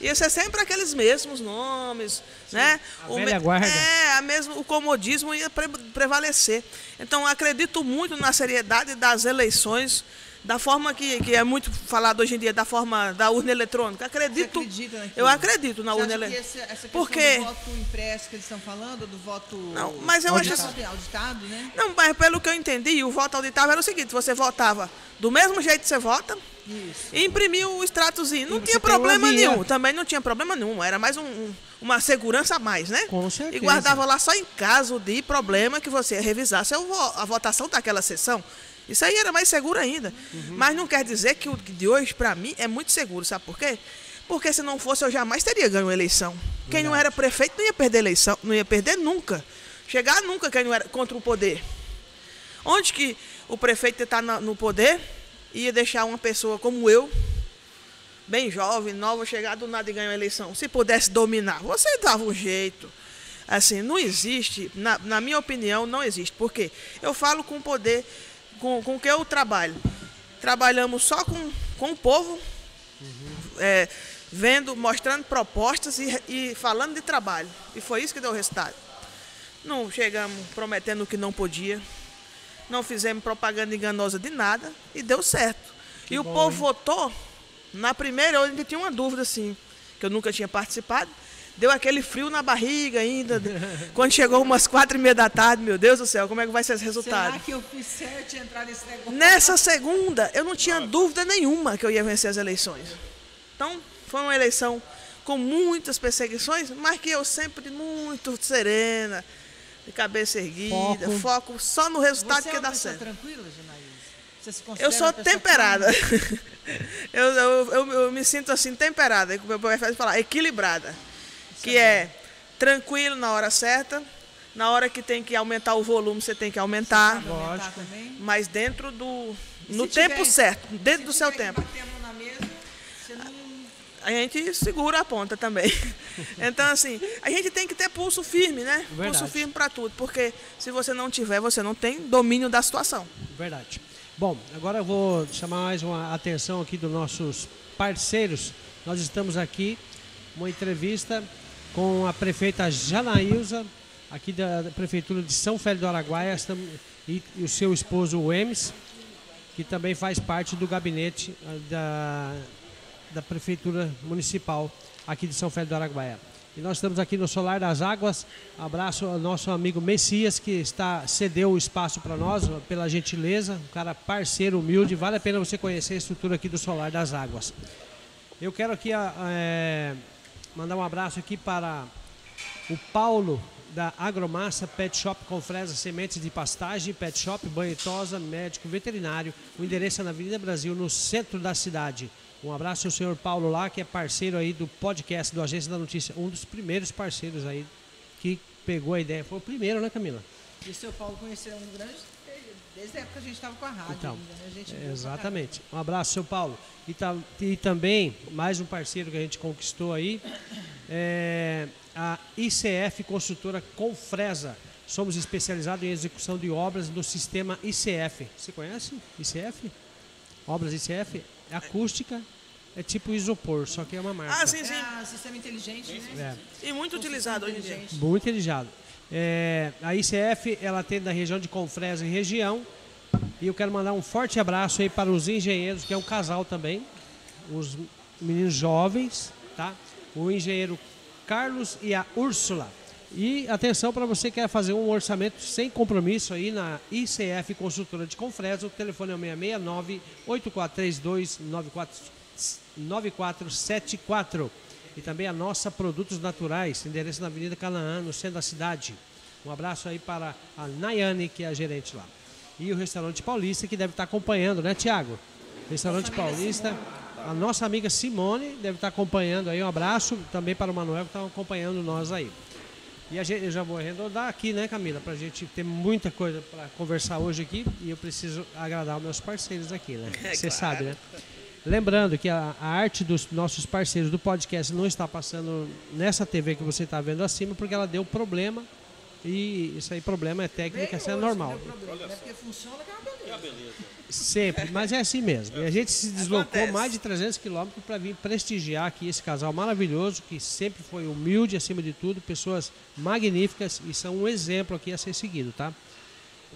Ia ser sempre aqueles mesmos nomes, né? a velha guarda. É, a mesmo, o comodismo ia pre- prevalecer. Então, acredito muito na seriedade das eleições, da forma que, que é muito falado hoje em dia, da forma da urna eletrônica. Acredito. Você acredita naquilo? eu acredito na Você urna eletrônica. essa, essa questão Porque- do voto impresso que eles estão falando, do voto Não, mas eu acho auditado, assim- auditado, né? Não, mas pelo que eu entendi, o voto auditável era o seguinte: você votava do mesmo jeito que você vota, Isso. e imprimiu o extratozinho. Não tinha problema via. nenhum. Também não tinha problema nenhum. Era mais um- um- uma segurança a mais, né? Com certeza. E guardava lá só em caso de problema que você revisasse a votação daquela sessão. Isso aí era mais seguro ainda. Uhum. Mas não quer dizer que o de hoje, para mim, é muito seguro. Sabe por quê? Porque se não fosse, eu jamais teria ganho a eleição. Quem não era prefeito não ia perder a eleição, não ia perder nunca. chegar nunca quem não era contra o poder. Onde que o prefeito está no poder ia deixar uma pessoa como eu, bem jovem, nova, chegar do nada e ganhar uma eleição? Se pudesse dominar, você dava um jeito. Assim, não existe, na, na minha opinião, não existe. Porque eu falo com o poder com, com que eu trabalho. Trabalhamos só com, com o povo, uhum. é, vendo, mostrando propostas e, e falando de trabalho. E foi isso que deu o resultado. Não chegamos prometendo o que não podia. Não fizemos propaganda enganosa de nada e deu certo. Que e bom, o povo hein? votou. Na primeira eu ainda tinha uma dúvida assim, que eu nunca tinha participado. Deu aquele frio na barriga ainda. Quando chegou umas quatro e meia da tarde, meu Deus do céu, como é que vai ser esse resultado? Será que eu fiz certo entrar nesse negócio? Nessa segunda, eu não tinha dúvida nenhuma que eu ia vencer as eleições. Então, foi uma eleição com muitas perseguições, mas que eu sempre muito serena, de cabeça erguida, foco, foco só no resultado Você que é dá certo. tranquila, Você se eu sou temperada. eu, eu, eu, eu, me sinto assim, temperada, como meu pai faz falar, equilibrada. Que é, tranquilo na hora certa, na hora que tem que aumentar o volume, você tem que aumentar. Lógico. Mas dentro do. No tempo tiver, certo, dentro do seu tempo. Mesa, não... A gente segura a ponta também. Então, assim, a gente tem que ter pulso firme, né? Verdade. Pulso firme para tudo. Porque se você não tiver, você não tem domínio da situação. Verdade. Bom, agora eu vou chamar mais uma atenção aqui dos nossos parceiros. Nós estamos aqui, uma entrevista com a prefeita Janaísa, aqui da, Prefeitura de São Félix do Araguaia, e, e o seu esposo, o Emes, que também faz parte do gabinete ah, da, da Prefeitura Municipal aqui de São Félix do Araguaia. E nós estamos aqui no Solar das Águas. Abraço ao nosso amigo Messias, que está cedeu o espaço para nós, pela gentileza. Um cara parceiro, humilde. Vale a pena você conhecer a estrutura aqui do Solar das Águas. Eu quero aqui é, mandar um abraço aqui para o Paulo da Agromassa Pet Shop com fresa, sementes de pastagem, Pet Shop, banho tosa, médico veterinário. O endereço é na Avenida Brasil, no centro da cidade. Um abraço ao senhor Paulo lá, que é parceiro aí do podcast do Agência da Notícia, um dos primeiros parceiros aí que pegou a ideia. Foi o primeiro, né, Camila? E o seu Paulo conheceu um grande desde a época que a gente estava com a rádio então, ainda, né? exatamente. Um abraço, seu Paulo. E, tá, e, também, mais um parceiro que a gente conquistou aí, é a ICF Construtora Confresa. Somos especializados em execução de obras no sistema ICF. Você conhece ICF? Obras ICF? Acústica, é tipo isopor, só que é uma marca. Ah, sim, sim. É, sistema inteligente, né? É. E muito utilizado hoje em dia. Muito utilizado. É, a ICF, ela tem da região de Confresa e região. E eu quero mandar um forte abraço aí para os engenheiros, que é um casal também. Os meninos jovens, tá? O engenheiro Carlos e a Úrsula. E atenção para você que quer fazer um orçamento sem compromisso aí na ICF Consultora de Confresa. O telefone é o 669 8432 9474 e também a nossa Produtos Naturais, endereço na Avenida Canaã, no centro da cidade. Um abraço aí para a Nayane, que é a gerente lá. E o Restaurante Paulista, que deve estar acompanhando, né, Tiago? Restaurante Paulista. A nossa amiga Simone deve estar acompanhando aí. Um abraço também para o Manuel, que está acompanhando nós aí. E a gente, eu já vou arredondar aqui, né, Camila? Para a gente ter muita coisa para conversar hoje aqui. E eu preciso agradar os meus parceiros aqui, né? É, Você claro. sabe, né? Lembrando que a, a, arte dos nossos parceiros do podcast não está passando nessa TV que você está vendo acima, porque ela deu problema. E isso aí, problema é técnica, isso é normal. Problema, é porque funciona que é uma beleza. Sempre, mas é assim mesmo. E a gente se deslocou Acontece. mais de 300 quilômetros para vir prestigiar aqui esse casal maravilhoso, que sempre foi humilde acima de tudo, pessoas magníficas e são um exemplo aqui a ser seguido, tá?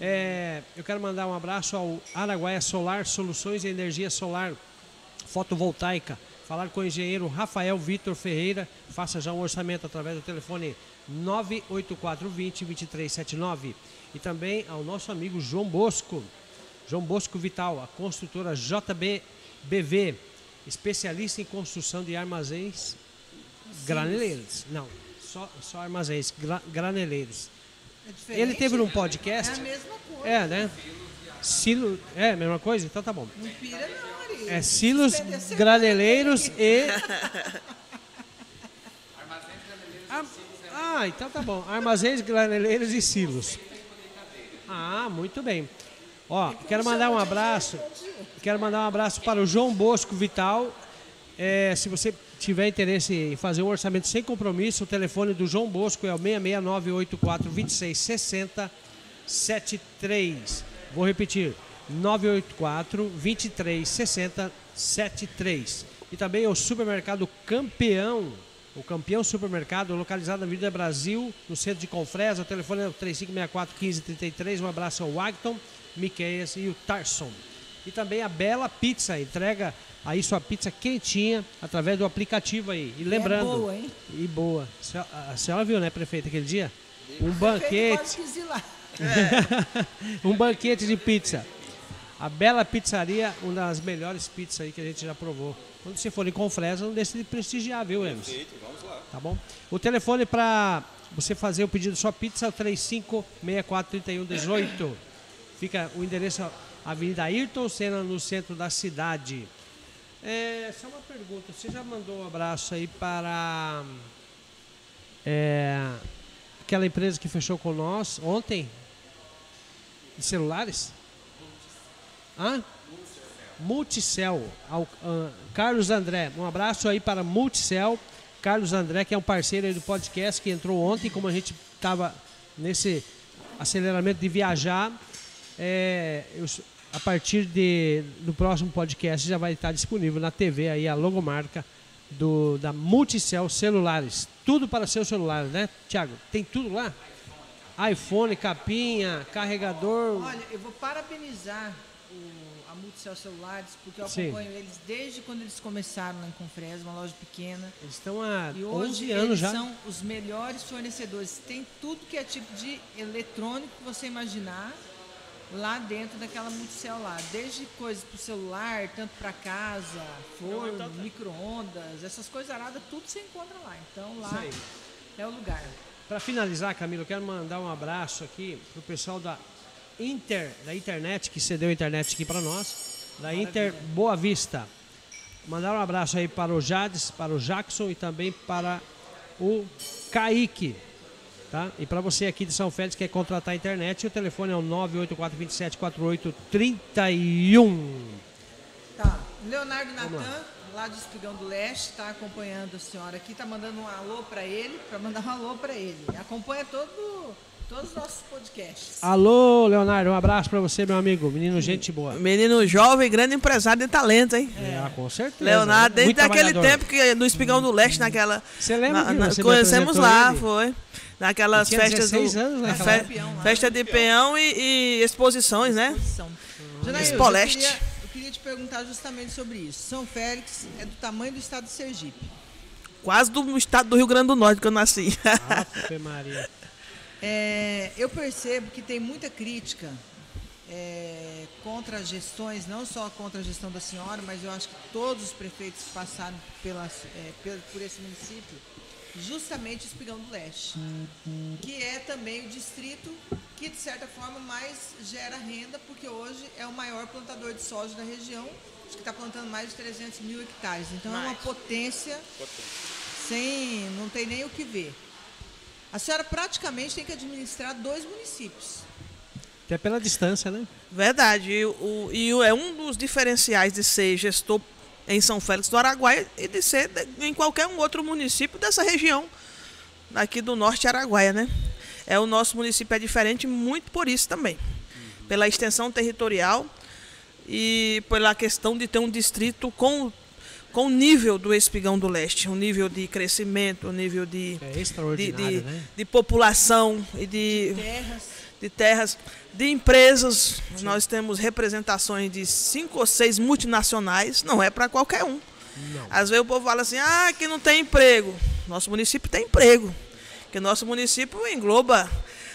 É, eu quero mandar um abraço ao Araguaia Solar Soluções e Energia Solar fotovoltaica. Falar com o engenheiro Rafael Vitor Ferreira. Faça já um orçamento através do telefone 98420 2379. E também ao nosso amigo João Bosco. João Bosco Vital, a construtora JBBV, especialista em construção de armazéns graneleiros. Não, só, só armazéns gra, graneleiros. É Ele teve num podcast. É a mesma coisa. É, né? Silo, é a mesma coisa? Então tá bom. Não pira não, É silos graneleiros e Ah, ah, então tá bom. Armazéns, graneleiros e silos. Ah, muito bem. Ó, quero mandar um abraço. Quero mandar um abraço para o João Bosco Vital. É, se você tiver interesse em fazer um orçamento sem compromisso, o telefone do João Bosco é o 66984 2660 73. Vou repetir. 984 2360 73. E também o supermercado Campeão, o Campeão Supermercado, localizado na Avenida Brasil, no centro de Confresa. O telefone é o 3564 1533. Um abraço ao Wagton, Miqueias e o Tarson. E também a Bela Pizza, entrega aí sua pizza quentinha através do aplicativo aí. E lembrando. É boa, hein? E boa. A senhora viu, né, prefeita, aquele dia? Um banquete. um banquete de pizza. A Bela Pizzaria, uma das melhores pizzas aí que a gente já provou. Quando você for em Confresa, não deixe de prestigiar, viu, Emerson? Perfeito, vamos lá. Tá bom? O telefone para você fazer o pedido sua pizza é o 35643118. Fica o endereço Avenida Ayrton Senna, no centro da cidade. É, só uma pergunta. Você já mandou um abraço aí para é, aquela empresa que fechou com nós ontem? De celulares? Hã? Multicel. Ao, uh, Carlos André. Um abraço aí para Multicel. Carlos André, que é um parceiro aí do podcast, que entrou ontem, como a gente estava nesse aceleramento de viajar. É, eu, a partir de, do próximo podcast já vai estar disponível na TV aí a logomarca do, da Multicel Celulares. Tudo para seu celular, né, Tiago? Tem tudo lá? iPhone, capinha, carregador. Olha, eu vou parabenizar o, a Multicel Celulares, porque eu acompanho Sim. eles desde quando eles começaram lá em Confresa, uma loja pequena. Eles estão há e 11 anos já. são os melhores fornecedores. Tem tudo que é tipo de eletrônico que você imaginar lá dentro daquela multicel lá. Desde coisas para o celular, tanto para casa, forno, micro-ondas, essas coisas aradas, tudo você encontra lá. Então lá é o lugar. Para finalizar, Camilo, eu quero mandar um abraço aqui pro pessoal da Inter, da internet, que cedeu a internet aqui para nós, da Maravilha. Inter Boa Vista. Mandar um abraço aí para o Jades, para o Jackson e também para o Kaique. Tá? E para você aqui de São Félix que quer contratar a internet, o telefone é o 984274831. Tá. Leonardo Natan, lá de Espigão do Leste, está acompanhando a senhora aqui, está mandando um alô para ele, para mandar um alô para ele. Acompanha todo todos os nossos podcasts. Alô, Leonardo, um abraço para você, meu amigo. Menino, gente boa. Menino jovem, grande empresário de talento, hein? É, com certeza. Leonardo, desde aquele tempo que no Espigão do Leste, naquela. Você lembra? Na, na, conhecemos lá, ele? foi. Naquelas festas do. Anos, né? Fe, festa de peão e, e exposições, né? Exposição. Expoleste. Eu, eu queria te perguntar justamente sobre isso. São Félix é do tamanho do estado de Sergipe. Quase do estado do Rio Grande do Norte que eu nasci. Ave Maria. É, eu percebo que tem muita crítica é, contra as gestões, não só contra a gestão da senhora, mas eu acho que todos os prefeitos passaram pelas, é, por esse município, justamente o Espigão do Leste, que é também o distrito que, de certa forma, mais gera renda, porque hoje é o maior plantador de soja da região, acho que está plantando mais de 300 mil hectares. Então mais. é uma potência, potência, sem. não tem nem o que ver. A senhora praticamente tem que administrar dois municípios. Até pela distância, né? Verdade. E, o, e é um dos diferenciais de ser gestor em São Félix do Araguaia e de ser em qualquer um outro município dessa região, aqui do norte Araguaia, né? É, o nosso município é diferente muito por isso também. Pela extensão territorial e pela questão de ter um distrito com com o nível do Espigão do Leste, o nível de crescimento, o nível de, é de, de, né? de, população e de, de terras, de, terras, de empresas. Sim. Nós temos representações de cinco ou seis multinacionais, não é para qualquer um. Não. Às vezes o povo fala assim, ah, que não tem emprego. Nosso município tem emprego. Porque nosso município engloba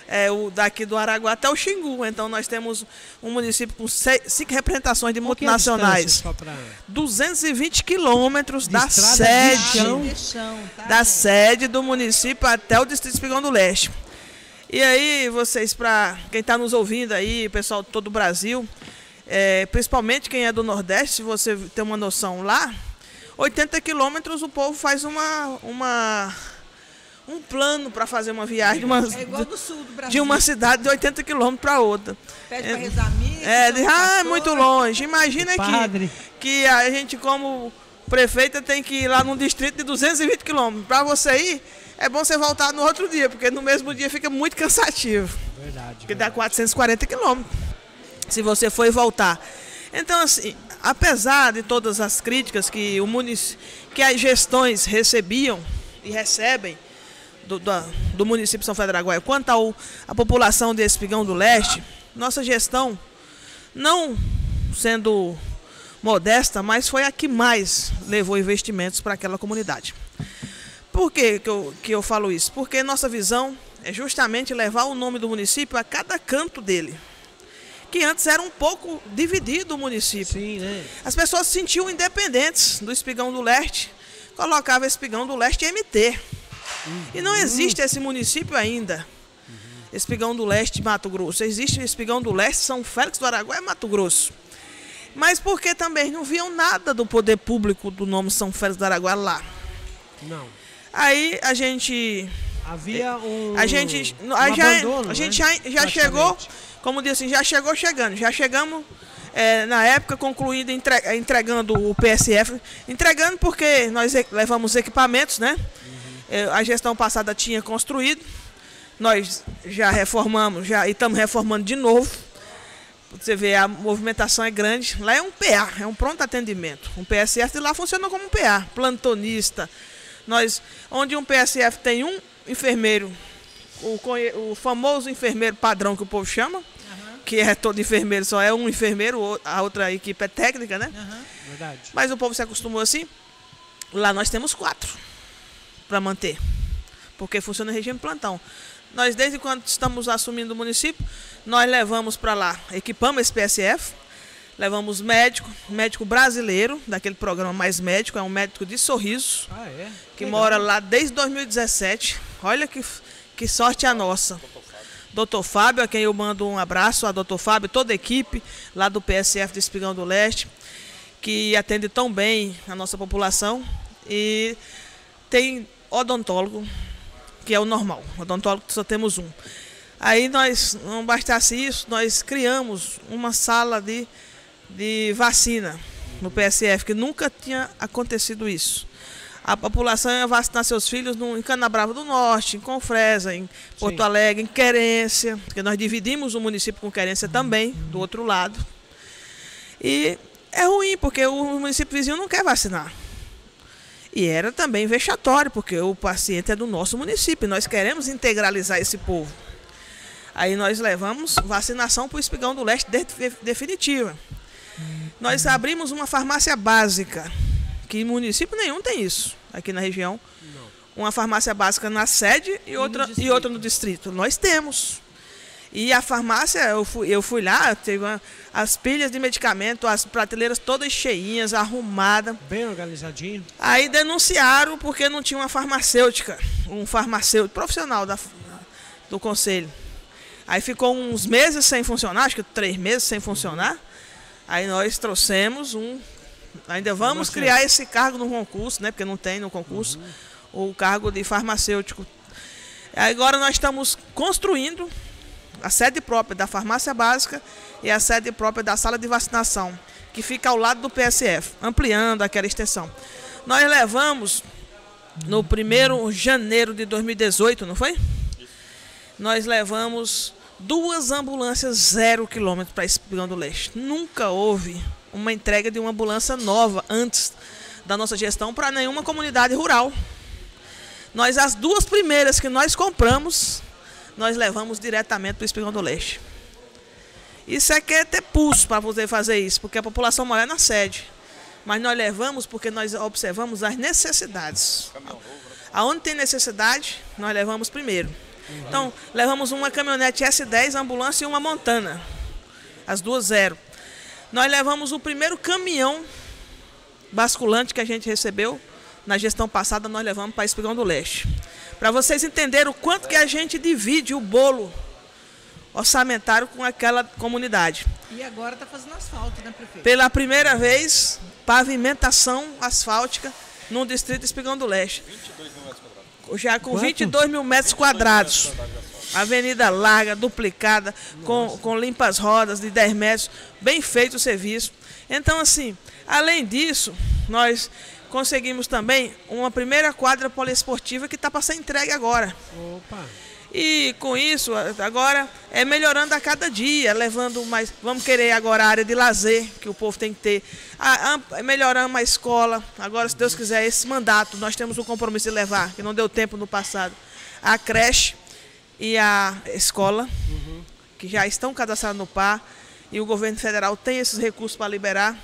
é, o daqui do Araguá até o Xingu. Então nós temos um município com seis, cinco representações de Qual multinacionais. É pra... 220 quilômetros da sede chão, tá, da sede do município até o distrito Espigão do Leste. E aí, vocês, para quem está nos ouvindo aí, pessoal de todo o Brasil, é, principalmente quem é do Nordeste, se você tem uma noção lá, 80 quilômetros o povo faz uma, uma um, plano para fazer uma viagem de uma, É igual do sul do Brasil. de uma cidade de 80 quilômetros para outra. Pede pra rezar missa. É, de, ah, é muito longe. Imagina que, que a gente, como prefeita, tem que ir lá num distrito de 220 quilômetros. Para você ir, é bom você voltar no outro dia, porque no mesmo dia fica muito cansativo. Verdade. Porque dá 440 quilômetros. Se você for e voltar. Então, assim, apesar de todas as críticas que, o munic... que as gestões recebiam e recebem do, da- do município de São Félix do Araguaia quanto ao, à população de Espigão do Leste, nossa gestão, não sendo modesta, mas foi a que mais levou investimentos para aquela comunidade. Por que, que, eu, que eu falo isso? Porque nossa visão é justamente levar o nome do município a cada canto dele. Que antes era um pouco dividido o município. Sim, né? As pessoas se sentiam independentes do Espigão do Leste, colocava Espigão do Leste MT. E não existe esse município ainda. Espigão do Leste, Mato Grosso. Existe Espigão do Leste, São Félix do Araguaia, Mato Grosso. Mas porque também não viam nada do poder público do nome São Félix do Araguaia lá. Não. Aí a gente Havia um. a gente, um a, já, abandono, a gente né? já, já chegou, como disse, assim, já chegou chegando. Já chegamos, é, na época, concluindo, entre- entregando o PSF. Entregando porque nós levamos equipamentos, né? É, a gestão passada tinha construído. Nós já reformamos, já e estamos reformando de novo. Você vê, a movimentação é grande. Lá é um PA, é um pronto atendimento. Um PSF de lá funciona como um PA, plantonista. Nós, onde um PSF tem um enfermeiro, o, o famoso enfermeiro padrão que o povo chama, que é todo enfermeiro, só é um enfermeiro, a outra equipe é técnica, né? Verdade. Mas o povo se acostumou assim. Lá nós temos quatro para manter, porque funciona em regime plantão. Nós, desde quando estamos assumindo o município, nós levamos para lá, equipamos esse PSF, levamos médico, médico brasileiro, daquele programa Mais Médico, é um médico de sorriso, Ah, é? que Legal. mora lá desde 2017. Olha que, que sorte a nossa. Doutor Fábio, a quem eu mando um abraço, a doutor Fábio, toda a equipe lá do PSF do Espigão do Leste, que atende tão bem a nossa população. E tem odontólogo, que é o normal. Odontólogo só temos um. Aí nós, não bastasse isso, nós criamos uma sala de, de vacina no PSF, que nunca tinha acontecido isso. A população ia vacinar seus filhos no, em Canabrava do Norte, em Confresa, em Porto Sim. Alegre, em Querência, porque nós dividimos o município com Querência também, do outro lado. E é ruim, porque o município vizinho não quer vacinar. E era também vexatório, porque o paciente é do nosso município, nós queremos integralizar esse povo. Aí nós levamos vacinação para o Espigão do Leste de- definitiva. Nós abrimos uma farmácia básica, que município nenhum tem isso aqui na região. Uma farmácia básica na sede e outra, e outra no distrito. Nós temos. E a farmácia, eu fui, eu fui lá, teve uma- as pilhas de medicamento, as prateleiras todas cheinhas, arrumadas. Bem organizadinho. Aí denunciaram porque não tinha uma farmacêutica, um farmacêutico profissional da, do conselho. Aí ficou uns meses sem funcionar, acho que três meses sem funcionar. Aí nós trouxemos um. Ainda vamos criar esse cargo no concurso, né? Porque não tem no concurso, o cargo de farmacêutico. Agora nós estamos construindo a sede própria da farmácia básica e a sede própria da sala de vacinação, que fica ao lado do PSF, ampliando aquela extensão. Nós levamos no primeiro janeiro de 2018, não foi? Nós levamos duas ambulâncias zero quilômetro para Espigão do Leste. Nunca houve uma entrega de uma ambulância nova antes da nossa gestão para nenhuma comunidade rural. Nós, as duas primeiras que nós compramos, nós levamos diretamente para o Espigão do Leste. Isso é que é ter pulso para poder fazer isso, porque a população mora na sede. Mas nós levamos porque nós observamos as necessidades. Aonde tem necessidade, nós levamos primeiro. Então, levamos uma caminhonete S10, ambulância e uma montana. As duas zero. Nós levamos o primeiro caminhão basculante que a gente recebeu na gestão passada, nós levamos para Espigão do Leste. Para vocês entenderem o quanto que a gente divide o bolo orçamentário com aquela comunidade. E agora tá fazendo asfalto, né, prefeito? Pela primeira vez, pavimentação asfáltica no distrito Espigão do Leste. Já com Quanto? 22 mil metros quadrados. Avenida larga, duplicada, com, com limpas rodas de 10 metros, bem feito o serviço. Então, assim, além disso, nós conseguimos também uma primeira quadra poliesportiva que está para ser entregue agora. Opa. E com isso, agora é melhorando a cada dia, levando mais. Vamos querer agora a área de lazer, que o povo tem que ter. A, a, melhorando a escola. Agora, se Deus quiser, esse mandato, nós temos o compromisso de levar, que não deu tempo no passado, a creche e a escola, que já estão cadastrados no PAR. E o governo federal tem esses recursos para liberar.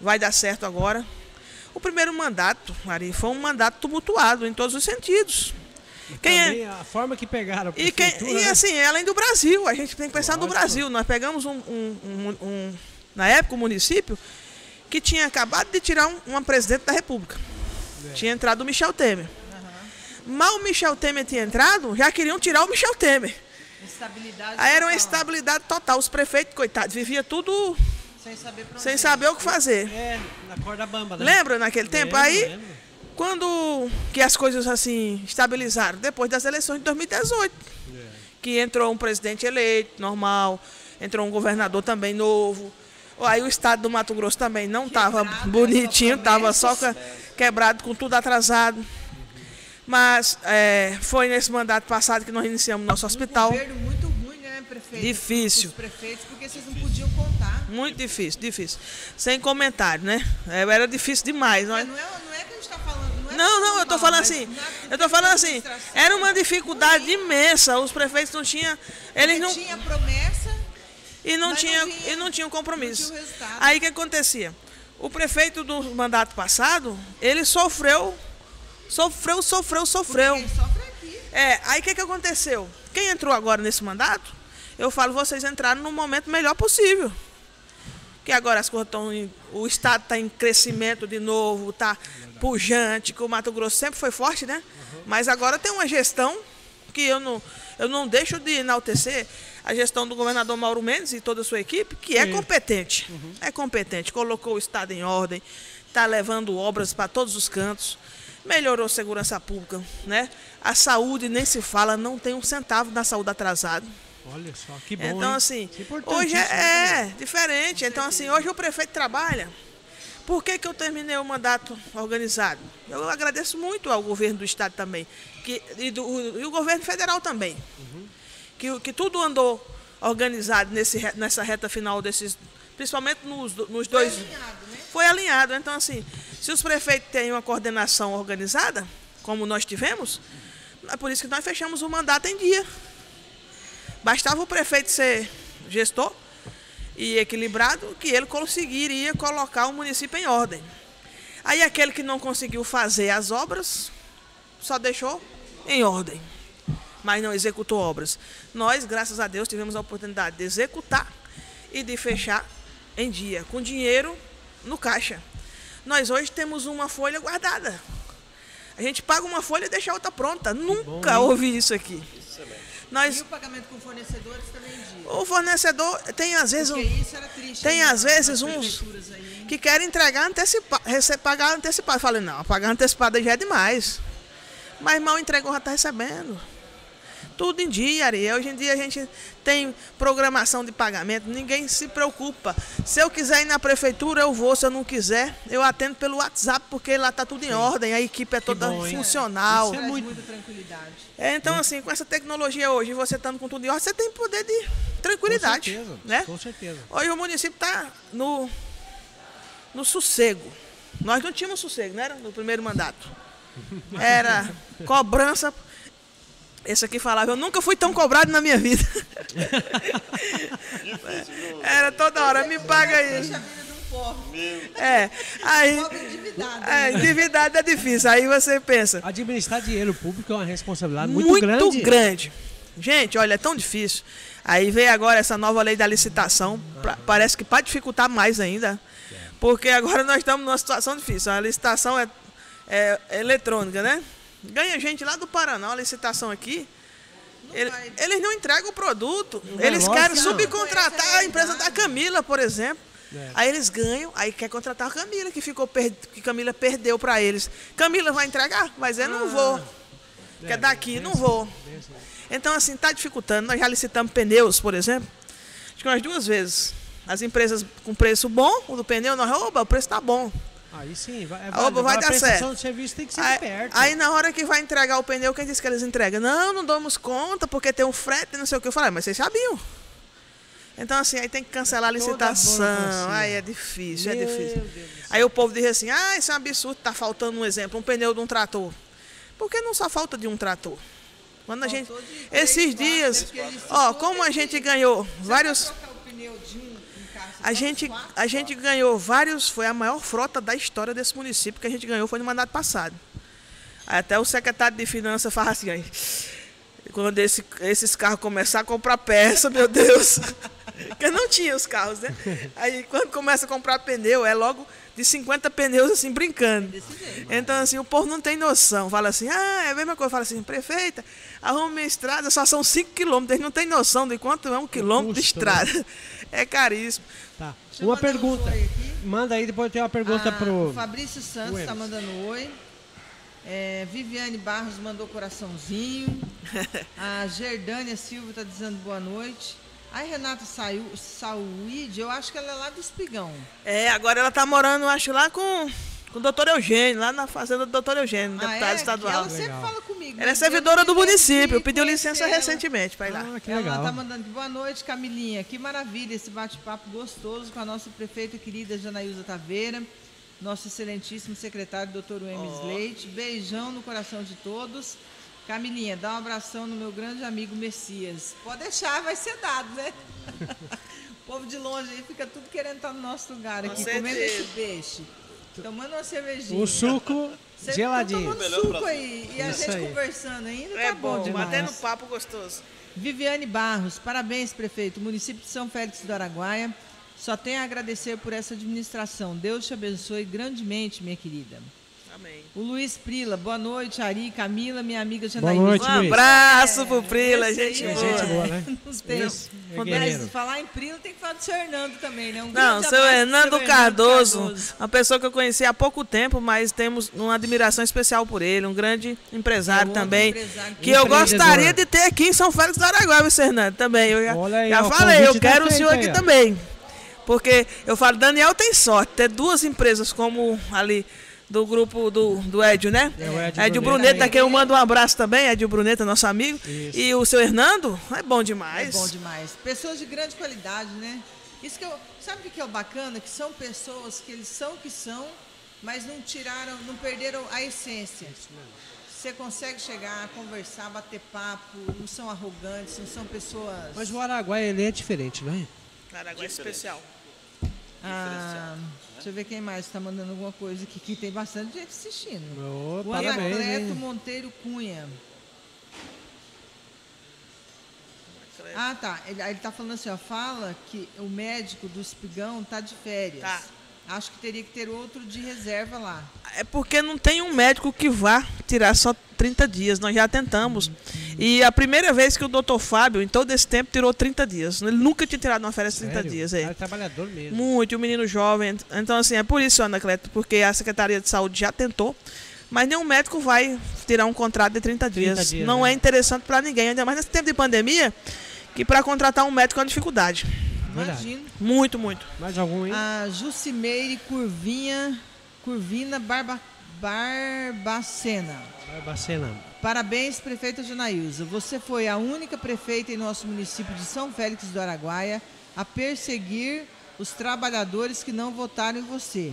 Vai dar certo agora. O primeiro mandato, Ari, foi um mandato tumultuado em todos os sentidos. Quem é- Também a forma que pegaram a e, quem- e né? assim, além do Brasil, a gente tem que pensar no Lógico. Brasil. Nós pegamos um, um- um- um- na época, um município que tinha acabado de tirar um, uma presidente da República. É. Tinha entrado o Michel Temer. Mal o Michel Temer tinha entrado, já queriam tirar o Michel Temer. Estabilidade. Aí era uma total, estabilidade total. Os prefeitos, coitados, vivia tudo Sem saber pra onde sem saber o que fazer. É, na corda bamba, né? Lembra naquele tempo? Aí, lembro. Quando que as coisas assim estabilizaram? Depois das eleições de 2018. É. que entrou um presidente eleito, normal, entrou um governador também novo. Aí o estado do Mato Grosso também não estava Quebrado, bonitinho, estava só quebrado, com tudo atrasado. Mas é, foi nesse mandato passado que nós iniciamos nosso hospital. Um governo muito ruim, né, prefeito? Difícil. Os prefeitos, porque vocês não podiam contar. Muito difícil, difícil. Sem comentário, né? É, Era difícil demais. Nós, Não é, não é que a gente está falando. Não, é Não, não, eu tô falando mas assim. na- Eu tô falando assim. Era uma dificuldade imensa. Os prefeitos não tinham. Eles não. Tinha promessa, E não, Mas tinha, não e não tinha um compromisso. não tinha. Aí o que acontecia? O prefeito do mandato passado, ele sofreu, sofreu, sofreu, sofreu. quem sofre aqui. É, aí o que, que aconteceu? Quem entrou agora nesse mandato, eu falo, vocês entraram no momento melhor possível. Que agora as coisas estão. em- O Estado está em crescimento de novo, está pujante, que o Mato Grosso sempre foi forte, né? Mas agora tem uma gestão que eu não, eu não deixo de enaltecer a gestão do governador Mauro Mendes e toda a sua equipe, que é Sim. competente. É competente, colocou o Estado em ordem, está levando obras para todos os cantos, melhorou a segurança pública, né? A saúde nem se fala, não tem um centavo na saúde atrasada. Olha só, que bom. Então, hein? assim, é hoje é, né? é diferente. Então, assim, hoje o prefeito trabalha. Por que, que eu terminei o mandato organizado? Eu agradeço muito ao governo do Estado também, que, e, do- e o governo federal também. Que, o- que tudo andou organizado nesse, nessa reta final desses. Principalmente nos, nos dois. alinhado, né? Foi alinhado. Então, assim, se os prefeitos têm uma coordenação organizada, como nós tivemos, é por isso que nós fechamos o mandato em dia. Bastava o prefeito ser gestor e equilibrado que ele conseguiria colocar o município em ordem. Aí aquele que não conseguiu fazer as obras só deixou em ordem, mas não executou obras. Nós, graças a Deus, tivemos a oportunidade de executar e de fechar em dia, com dinheiro no caixa. Nós hoje temos uma folha guardada. A gente paga uma folha e deixa a outra pronta. Nunca hein? ouvi isso aqui. Nós, E o pagamento com fornecedores também o fornecedor tem às vezes um, Porque isso era triste. tem, né, às vezes, uns- aí, que querem entregar antecipado, pagar antecipado. Eu falei, não, pagar antecipado já é demais. Mas mal entregou, já está recebendo. Tudo em dia, Ari. Hoje em dia a gente tem programação de pagamento, ninguém se preocupa. Se eu quiser ir na prefeitura, eu vou. Se eu não quiser, eu atendo pelo WhatsApp, porque lá está tudo em ordem, a equipe é toda bom, hein? funcional. Isso é muito- muita tranquilidade. É, então, assim, com essa tecnologia hoje, você estando com tudo em ordem, você tem poder de tranquilidade. Com certeza, né? com certeza. Hoje o município está no, no sossego. Nós não tínhamos sossego, não era? No primeiro mandato. Era cobrança. Esse aqui falava, eu nunca fui tão cobrado na minha vida. Era toda hora, me paga Deixa a aí. É, aí, Pobre endividado. é, endividado é difícil. Aí você pensa, Administrar dinheiro público é uma responsabilidade muito, muito, grande. grande. Gente, olha, é tão difícil. Aí veio agora essa nova lei da licitação, pra- parece que para dificultar mais ainda. Porque agora nós estamos numa situação difícil. A licitação é, é eletrônica, né? Ganha gente lá do Paraná, a licitação aqui. ele- eles não entregam o produto. É, eles querem que não. subcontratar a empresa da. Camila, por exemplo. É. Aí eles ganham, aí quer contratar a Camila, que ficou per- que Camila perdeu para eles. Camila vai entregar? Mas eu Ah. não vou. que é daqui, não vou. Então, assim, está dificultando. Nós já licitamos pneus, por exemplo, acho que umas duas vezes. As empresas com preço bom, o do pneu, nós, oba, o preço está bom. Aí sim, vai, é A oba vai dar certo. de serviço tem que ser Aí, perto. aí, na hora que vai entregar o pneu, quem disse que eles entregam? Não, não damos conta, porque tem um frete, não sei o que. Eu falei, "Ah, mas vocês sabiam. Então, assim, aí tem que cancelar a licitação. burocracia. Aí é difícil, é Meu difícil. Deus do. Aí o povo diz assim, ah, isso é um absurdo, tá faltando um exemplo, um pneu de um trator. Por que não só falta de um trator? Quando a gente. Faltou Esses dias, né? Ó, como a gente ganhou Você vários. vai trocar o pneu de um A gente, a gente ganhou vários, foi a maior frota da história desse município que a gente ganhou foi no mandato passado. Até o secretário de Finanças fala assim, aí, quando esse- esses carros começar a comprar peça, meu Deus. Porque não tinha os carros, né? Aí quando começa a comprar pneu, é logo de 50 pneus assim, brincando. Então, assim, o povo não tem noção. Fala assim, ah, é a mesma coisa. Fala assim, prefeita, arruma minha estrada, só são 5 quilômetros. Eles não têm noção de quanto é um quilômetro de né? estrada. É caríssimo. Tá. Deixa Uma um pergunta. aqui. Manda aí, depois tem uma pergunta Ah, pro. O Fabrício Santos está mandando oi. É, Viviane Barros mandou coraçãozinho. A Gerdânia Silva está dizendo boa noite. A Renata saiu, Sauide, eu acho que ela é lá do Espigão. É, agora ela tá morando, acho, lá com, com o doutor Eugênio, lá na fazenda do doutor Eugênio, Ah, deputado é? estadual. Ela sempre Legal. fala comigo. Ela é mas servidora do município, que pediu licença ela. recentemente para ir lá. Ah, que Ela legal. tá mandando aqui, boa noite, Camilinha. Que maravilha esse bate-papo gostoso com a nossa prefeita querida Janaísa Taveira, nosso excelentíssimo secretário, doutor Wemes Leite. Beijão no coração de todos. Camilinha, dá um abração no meu grande amigo Messias. Pode deixar, vai ser dado, né? o povo de longe aí fica tudo querendo estar no nosso lugar Com aqui, certeza. comendo esse peixe. Tomando uma cervejinha. O suco Você geladinho. Tá tomando suco aí e a Isso gente aí. conversando ainda, É tá bom, bom, demais. batendo papo gostoso. Viviane Barros, parabéns, prefeito. Município de São Félix do Araguaia só tem a agradecer por essa administração. Deus te abençoe grandemente, minha querida. Amém. O Luiz Prila, boa noite, Ari, Camila, minha amiga Boa Janaína. noite, Um Luiz. abraço pro Prila, gente é boa. Gente boa, né? Não tem. Luiz é Mas falar em Prila tem que falar do seu Hernando também, né? Um Não, seu Hernando seu Cardoso, uma pessoa que eu conheci há pouco tempo, mas temos uma admiração especial por ele, um grande empresário É também, empresário que eu gostaria de ter aqui em São Félix do Araguaia, viu, seu Hernando, também. Eu já, Olha aí, já ó, o falei, eu quero o senhor aí, aqui ó. também. Porque eu falo, Daniel tem sorte, ter duas empresas como ali do grupo do, do Edio, né? É, o Edio Edio Bruneta Bruneta, que eu mando um abraço também, Edio Bruneta, nosso amigo. Isso. E o seu Hernando, é bom É demais. bom demais. Pessoas de grande qualidade, né? Isso que eu, sabe o que é o bacana? Que são pessoas que eles são o que são, mas não tiraram, não perderam a essência. Você consegue chegar, conversar, bater papo, não são arrogantes, não são pessoas. Mas o Araguaia ele é diferente, não é? Araguaia especial. Ah, deixa eu ver quem mais está mandando alguma coisa aqui, que tem bastante gente assistindo. Ô, o parabéns, Anacleto hein? Monteiro Cunha. Ah, tá. Ele, aí ele tá falando assim, ó, fala que o médico do Espigão tá de férias. Tá. Acho que teria que ter outro de reserva lá. É porque não tem um médico que vá tirar só 30 dias. Nós já tentamos. E a primeira vez que o doutor Fábio, em todo esse tempo, tirou 30 dias. Ele nunca tinha tirado uma férias de 30 Sério? dias. Cara, É. é trabalhador mesmo. Muito, um menino jovem. Então, assim, é por isso, Ana Cleto, porque a Secretaria de Saúde já tentou. Mas nenhum médico vai tirar um contrato de 30 dias. 30 dias, não né? é interessante para ninguém. Ainda mais nesse tempo de pandemia, que para contratar um médico é uma dificuldade. Verdade. Imagino. Muito, muito. Mais algum, hein? A Jucimeire Curvinha, Curvina Barba, Barbacena. Barbacena. Parabéns, prefeita Janaísa. Você foi a única prefeita em nosso município de São Félix do Araguaia a perseguir os trabalhadores que não votaram em você.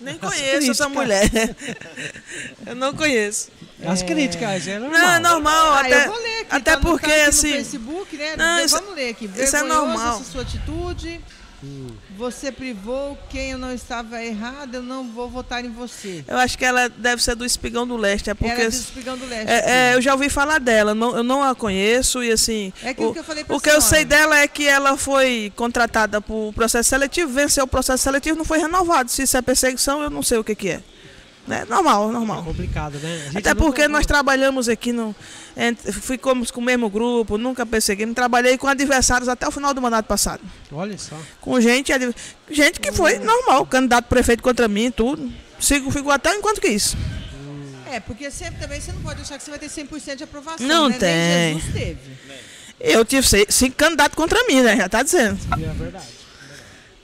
Nem conheço essa mulher. Eu não conheço. As críticas, é normal. Não, é normal. Ah, até eu vou ler aqui. até tá porque, assim. No Facebook, né? Não, isso- Vamos ler aqui. isso é normal. essa sua atitude. Você privou quem eu não estava errado, eu não vou votar em você. Eu acho que ela deve ser do Espigão do Leste. É porque. Era do Espigão do Leste. É, é, eu já ouvi falar dela, não- eu não a conheço e assim. É aquilo o, que eu falei pra O que eu sei dela é que ela foi contratada por processo seletivo, venceu o processo seletivo, não foi renovado. Se isso é perseguição, eu não sei o que, que é. É normal, É normal. complicado, né? Até não- porque nós trabalhamos aqui, no, ficamos com o mesmo grupo, nunca perseguimos. Trabalhei com adversários até o final do mandato passado. Olha só. Com gente, gente que foi normal, candidato prefeito contra mim, tudo. Sigo, fico até enquanto que isso. É, porque sempre também você não pode achar que você vai ter 100% de aprovação. Não né? tem. Nem Jesus teve. Eu tive seis- cinco candidatos contra mim, né? Já tá dizendo. E é verdade.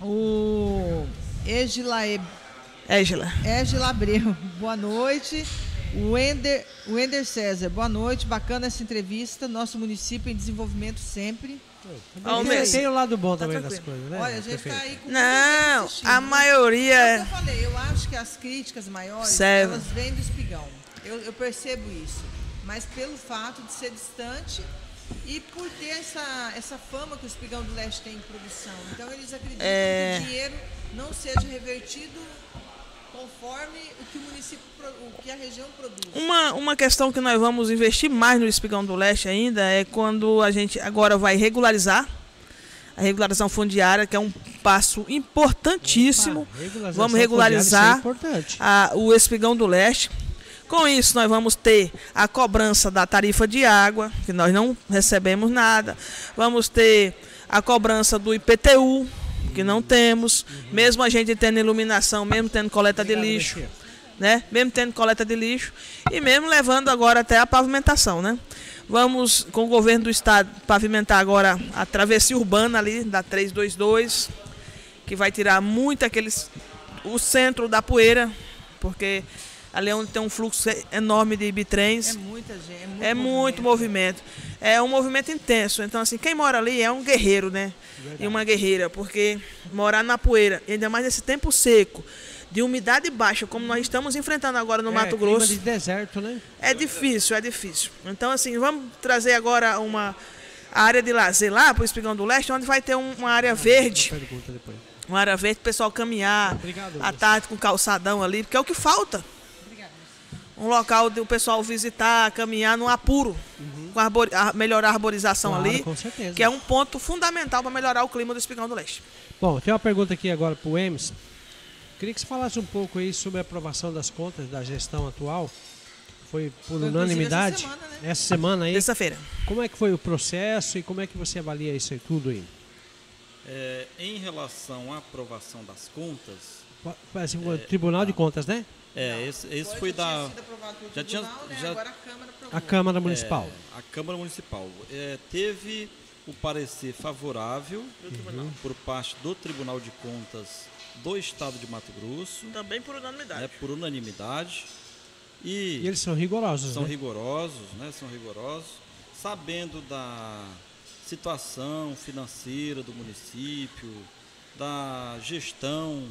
O Egilae Égila. Égila Abreu, boa noite. O Wender, o César, boa noite. Bacana essa entrevista. Nosso município em desenvolvimento sempre. Ó, o Tem, mês. tem o lado bom Tá também das coisas, né? Olha, a gente prefeito? está aí com Não, assistindo, a maioria É o que eu falei, eu acho que as críticas maiores, Serve. elas vêm do espigão. Eu, eu percebo isso. Mas pelo fato de ser distante e por ter essa, essa fama que o espigão do leste tem em produção. Então eles acreditam É. que o dinheiro não seja revertido conforme o que o município, o que a região produz. Uma, uma questão que nós vamos investir mais no Espigão do Leste ainda é quando a gente agora vai regularizar a regularização fundiária, que é um passo importantíssimo. Opa, Vamos regularizar é a- o Espigão do Leste. Com isso, nós vamos ter a cobrança da tarifa de água, que nós não recebemos nada. Vamos ter a cobrança do IPTU, que não temos. Mesmo a gente tendo iluminação, mesmo tendo coleta de lixo né? Mesmo tendo coleta de lixo e mesmo levando agora até a pavimentação, né? Vamos com o governo do estado pavimentar agora a travessia urbana ali da 322, que vai tirar muito aqueles o centro da poeira, porque ali é onde tem um fluxo enorme de bitrens. É muita gente, é muito, É muito movimento. É um movimento intenso. Então, assim, quem mora ali é um guerreiro, né? E uma guerreira, porque morar na poeira, ainda mais nesse tempo seco, de umidade baixa, como nós estamos enfrentando agora no É, Mato clima Grosso, de deserto, né? é difícil, é difícil. Então, assim, vamos trazer agora uma área de lazer lá para o Espigão do Leste, onde vai ter um- uma área verde, Pergunta depois. uma área verde para o pessoal caminhar Obrigado, à tarde com calçadão ali, porque é o que falta. Um local de o pessoal visitar, caminhar no apuro, com arbor, a, melhorar a arborização Claro, ali, com certeza. que é um ponto fundamental para melhorar o clima do Espigão do Leste. Bom, tem uma pergunta aqui agora para o Emes. Queria que você falasse um pouco aí sobre a aprovação das contas da gestão atual. Foi por inclusive, unanimidade. essa semana, né? Essa semana aí. Terça-feira. Como é que foi o processo e como é que você avalia isso aí tudo aí? É, em relação à aprovação das contas, Parece o Tribunal de Contas, né? É, esse, esse foi já tinha da sido aprovado pelo já tinha- tribunal, né? já- Agora a Câmara aprovou. A Câmara Municipal. É, a Câmara Municipal é, teve o parecer favorável por parte do Tribunal de Contas do Estado de Mato Grosso, Também por unanimidade. né, por unanimidade, E eles são rigorosos, são né? rigorosos, né? São rigorosos, sabendo da situação financeira do município, da gestão,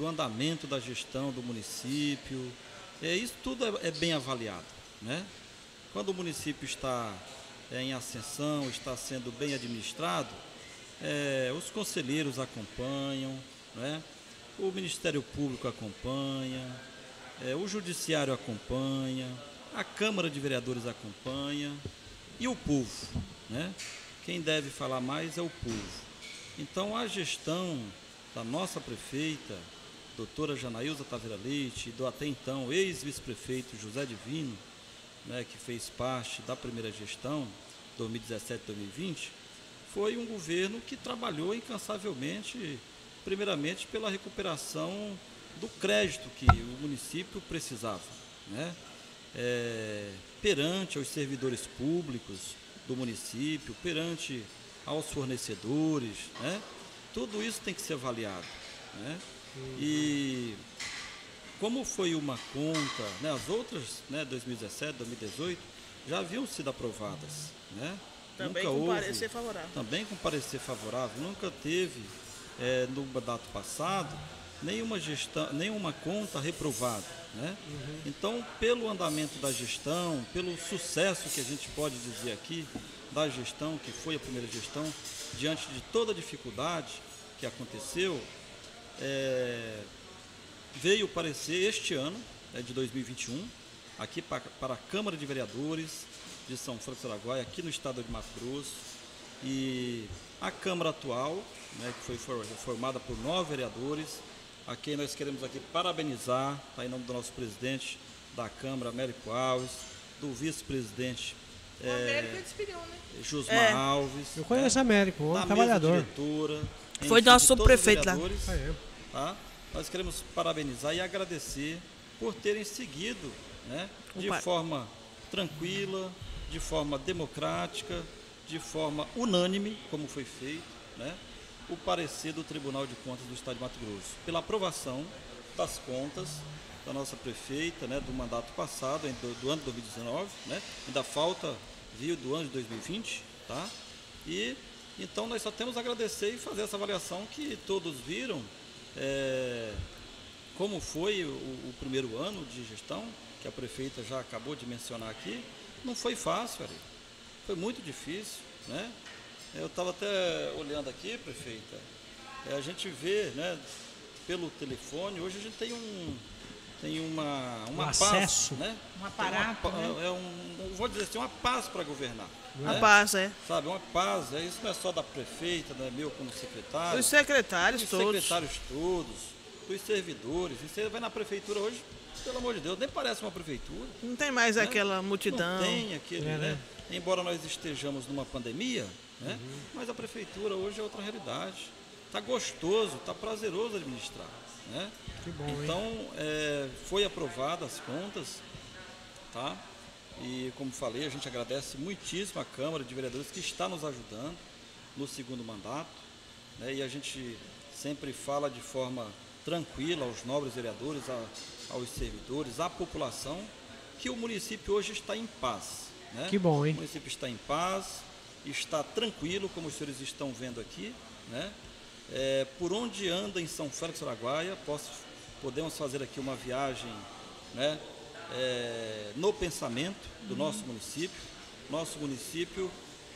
do andamento da gestão do município. É, isso tudo é, é bem avaliado, né? Quando o município está é, em ascensão, está sendo bem administrado, é, os conselheiros acompanham, né? o Ministério Público acompanha, é, o Judiciário acompanha, a Câmara de Vereadores acompanha e o povo. Né? Quem deve falar mais é o povo. Então, a gestão da nossa prefeita, doutora Janaílza Taveira Leite, do até então ex-vice-prefeito José Divino, né, que fez parte da primeira gestão, 2017-2020, foi um governo que trabalhou incansavelmente, primeiramente pela recuperação do crédito que o município precisava, né? É, perante aos servidores públicos do município, perante aos fornecedores, né? Tudo isso tem que ser avaliado, né? E como foi uma conta, né, as outras, né, 2017, 2018, já haviam sido aprovadas, né? Também Nunca com houve- parecer favorável. também com parecer favorável. Nunca teve, eh, no mandato passado, nenhuma, gestão, nenhuma conta reprovada. Né? Então, pelo andamento da gestão, pelo sucesso que a gente pode dizer aqui da gestão, que foi a primeira gestão, diante de toda a dificuldade que aconteceu, eh, veio parecer este ano, né, de 2021, aqui pa- para a Câmara de Vereadores de São Francisco do Araguaia, aqui no estado de Mato Grosso, e a Câmara atual, né, que foi for- formada por nove vereadores, a quem nós queremos aqui parabenizar, tá, em nome do nosso presidente da Câmara, Américo Alves, do vice-presidente O Américo é espigão, né? Josmar É. Alves, Eu conheço né, Américo, um trabalhador. diretora, Foi enfim, nosso subprefeito lá. Tá? Nós queremos parabenizar e agradecer por terem seguido né, de forma tranquila, de forma democrática, de forma unânime, como foi feito, né, o parecer do Tribunal de Contas do Estado de Mato Grosso, pela aprovação das contas da nossa prefeita, né, do mandato passado, do, do ano de 2019, né, ainda falta, viu, do ano de 2020, tá? E então nós só temos a agradecer e fazer essa avaliação que todos viram, é, como foi o, o primeiro ano de gestão, que a prefeita já acabou de mencionar aqui, não foi fácil, Ari. Foi muito difícil, né? Eu estava até olhando aqui, prefeita, é, a gente vê, né, pelo telefone, hoje a gente tem um tem uma, uma Um paz, acesso. né? Um aparato, uma, né? é um, vou dizer assim, uma paz para governar. A né? paz, é. Sabe, uma paz, é, isso não é só da prefeita, não é meu como secretário. Os secretários Os todos. secretários todos, os servidores. Você vai na prefeitura hoje, pelo amor de Deus, nem parece uma prefeitura. Não tem mais né? aquela multidão. Não tem aquele, É, né? né? Embora nós estejamos numa pandemia, né? Uhum. Mas a prefeitura hoje é outra realidade. Está gostoso, está prazeroso administrar, né? Que bom, hein? Então, é, foi aprovada as contas, tá? E como falei, a gente agradece muitíssimo a Câmara de Vereadores que está nos ajudando no segundo mandato, né? E a gente sempre fala de forma tranquila aos nobres vereadores, a- aos servidores, à população, que o município hoje está em paz, né? Que bom, hein? O município está em paz, está tranquilo, como os senhores estão vendo aqui, né? É, por onde anda em São Félix do Araguaia, posso, podemos fazer aqui uma viagem né, é, no pensamento do nosso município. Nosso município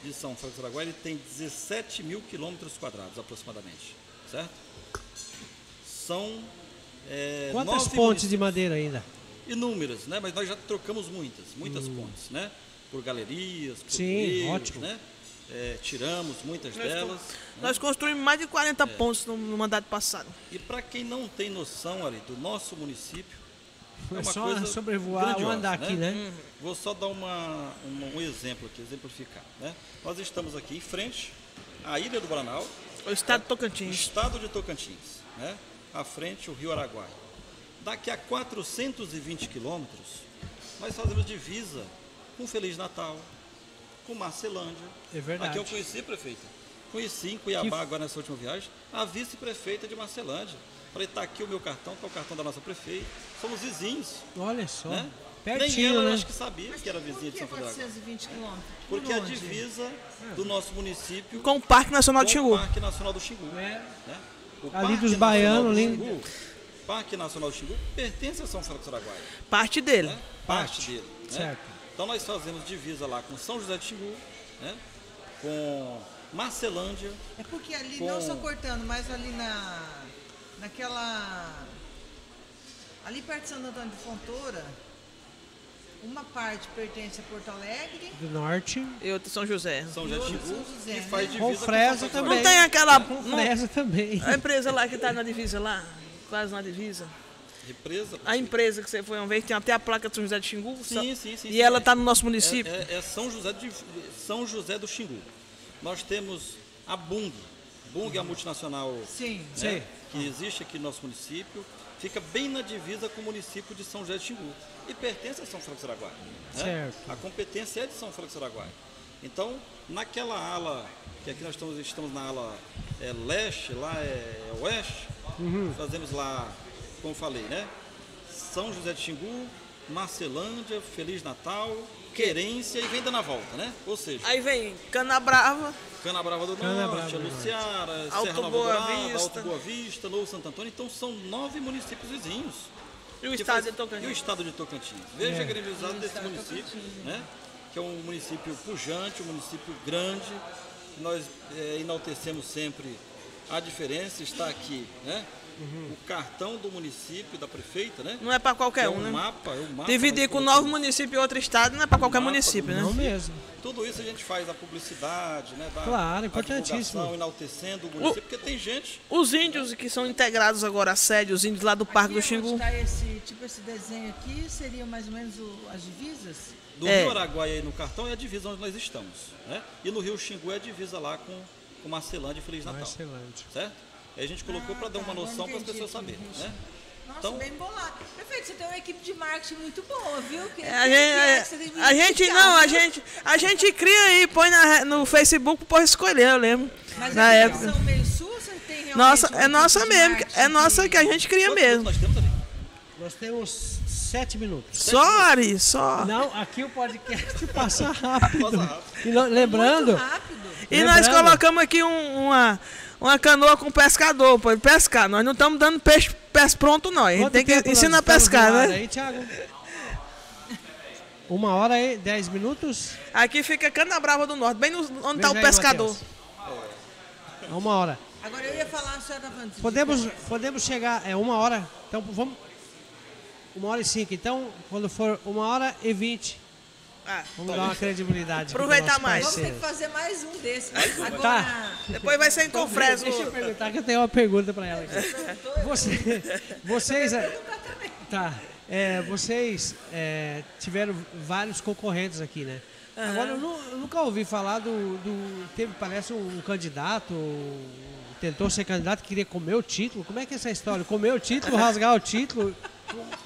de São Félix do Araguaia tem 17 mil quilômetros quadrados aproximadamente, certo? São é, Quantas pontes de madeira ainda? Inúmeras, né? Mas nós já trocamos muitas, muitas pontes, né? Por galerias, por Hum. Sim, trilhos, ótimo. né? É, tiramos muitas Nós delas. Nós construímos mais de 40 pontos no, no mandato passado. E para quem não tem noção ali do nosso município, É uma só sobrevoar ou grandiosa, andar aqui, né? Vou só dar uma, uma- um exemplo aqui, exemplificar. Né? Nós estamos aqui em frente à Ilha do Bananal, O estado de o Tocantins. estado de Tocantins, né? à frente o Rio Araguaia. Daqui a 420 quilômetros, nós fazemos divisa com Feliz Natal, com Marcelândia. É verdade. Aqui eu conheci, prefeita. Conheci em Cuiabá, agora nessa última viagem, a vice-prefeita de Marcelândia. Falei, tá aqui o meu cartão, que é o cartão da nossa prefeita. Somos vizinhos, Olha só. né? Nem Pertinho, ela, eu né? acho que sabia que era vizinha de São Félix. 420 quilômetros? Porque Por a divisa do nosso município Com o Parque Nacional de com o Xingu. Parque Nacional do Xingu. É. né? O Ali Parque dos Nacional baianos, do ali. Xingu, Parque Nacional do Xingu pertence a São Félix do Araguaia. Parte dele. Né? Parte, Parte. dele. né? Certo. Então nós fazemos divisa lá com São José de Xingu, né? com Marcelândia, É porque ali, Com- não só cortando, mas ali na. Naquela. Ali perto de Santo Antônio de Fontoura, uma parte pertence a Porto Alegre. Do norte. E outro São José. São José de outro Xingu, São José, que né? faz divisa Com São Fresa Félix do também. Não tem aquela. Com não- fresa também. a empresa lá que tá na divisa lá, quase na divisa. Represa. A empresa que você foi uma vez, tem até a placa de São José de Xingu. Sim, sim, sim. E sim, ela é. tá no nosso município. É, é- é São, José de, São José do Xingu. Nós temos a Bung. Bung é a multinacional Sim. né, Sei. Que existe aqui no nosso município. Fica bem na divisa com o município de São José de Xingu. E pertence a São do Araguaia. né? Certo. A competência é de São do Araguaia. Então, naquela ala, que aqui nós estamos, estamos na ala é, leste, lá é, é oeste, Uhum. fazemos lá, como falei, né? São José de Xingu, Marcelândia, Feliz Natal, Querência e vem dando a volta, né? Ou seja, Aí vem Canabrava, Canabrava do Canabrava Norte, do Norte. Anunciara, Alto Serra Nova Boa Dourada, Vista. Alto Boa Vista, Novo Santo Antônio. Então são nove municípios vizinhos. e o estado faz- de E o Tocantins. estado de Tocantins. Veja É. a grandiosidade desse município, né? Que é um município pujante, um município grande. Nós eh, enaltecemos sempre a diferença. Está aqui, né? Uhum. O cartão do município, da prefeita, né? Não é pra Que qualquer é um, um né? mapa, é um mapa. Dividir com colocamos. nove municípios e outro estado não é pra qualquer município, do né? Não mesmo. Tudo isso a gente faz a publicidade, né? Da, Claro, importantíssimo. enaltecendo o município, porque tem gente Os índios que são integrados agora à sede, os índios lá do Parque do Aqui onde Xingu. tá esse, tipo esse desenho aqui, seria mais ou menos o- as divisas? do É. Rio Araguaia aí no cartão é a divisa onde nós estamos, né? E no Rio Xingu é a divisa lá com, com Marcelândia e Feliz Natal, Marcelândia. certo? Aí a gente colocou Ah, para dar tá, uma noção para as pessoas saberem, né? Nossa, Então- bem bolado. Prefeito, você tem uma equipe de marketing muito boa, viu? Que, É, a que- gente, que é que que a, a gente não, a gente, a gente cria aí, põe na, no Facebook povo escolher, eu lembro. Mas na é época. meio sua você tem realmente Nossa, uma é nossa mesmo, é nossa que a gente cria Quantos mesmo. nós temos? Nós sete minutos. Só, Ari, só. Não, aqui o podcast passa rápido. Passa rápido. E lembrando, Muito rápido. E nós Lembrando- colocamos aqui um- uma, uma canoa com pescador, para ele pescar. Nós não estamos dando peixe, peixe pronto, não. A gente quanto tem que ensinar a pescar, né? Aí, Thiago? Uma hora e dez minutos? Aqui fica Cana Brava do Norte, bem no- onde está o pescador. Uma hora. Agora eu ia falar, a senhora tá Podemos, podemos chegar, é uma hora, então vamos. Uma hora e cinco, então quando for uma hora e vinte, Ah, vamos dar uma credibilidade. pro Aproveitar nosso mais. Vamos ter que fazer mais um desses. Agora, Tá. depois vai ser em Confreso. Deixa eu perguntar que eu tenho uma pergunta para ela aqui. Você- vocês, é, tá, é, vocês é, tiveram vários concorrentes aqui, né? Agora eu, eu nunca ouvi falar do, do- teve parece um candidato tentou ser candidato queria comer o título. Como é que é essa história? Comer o título, rasgar o título?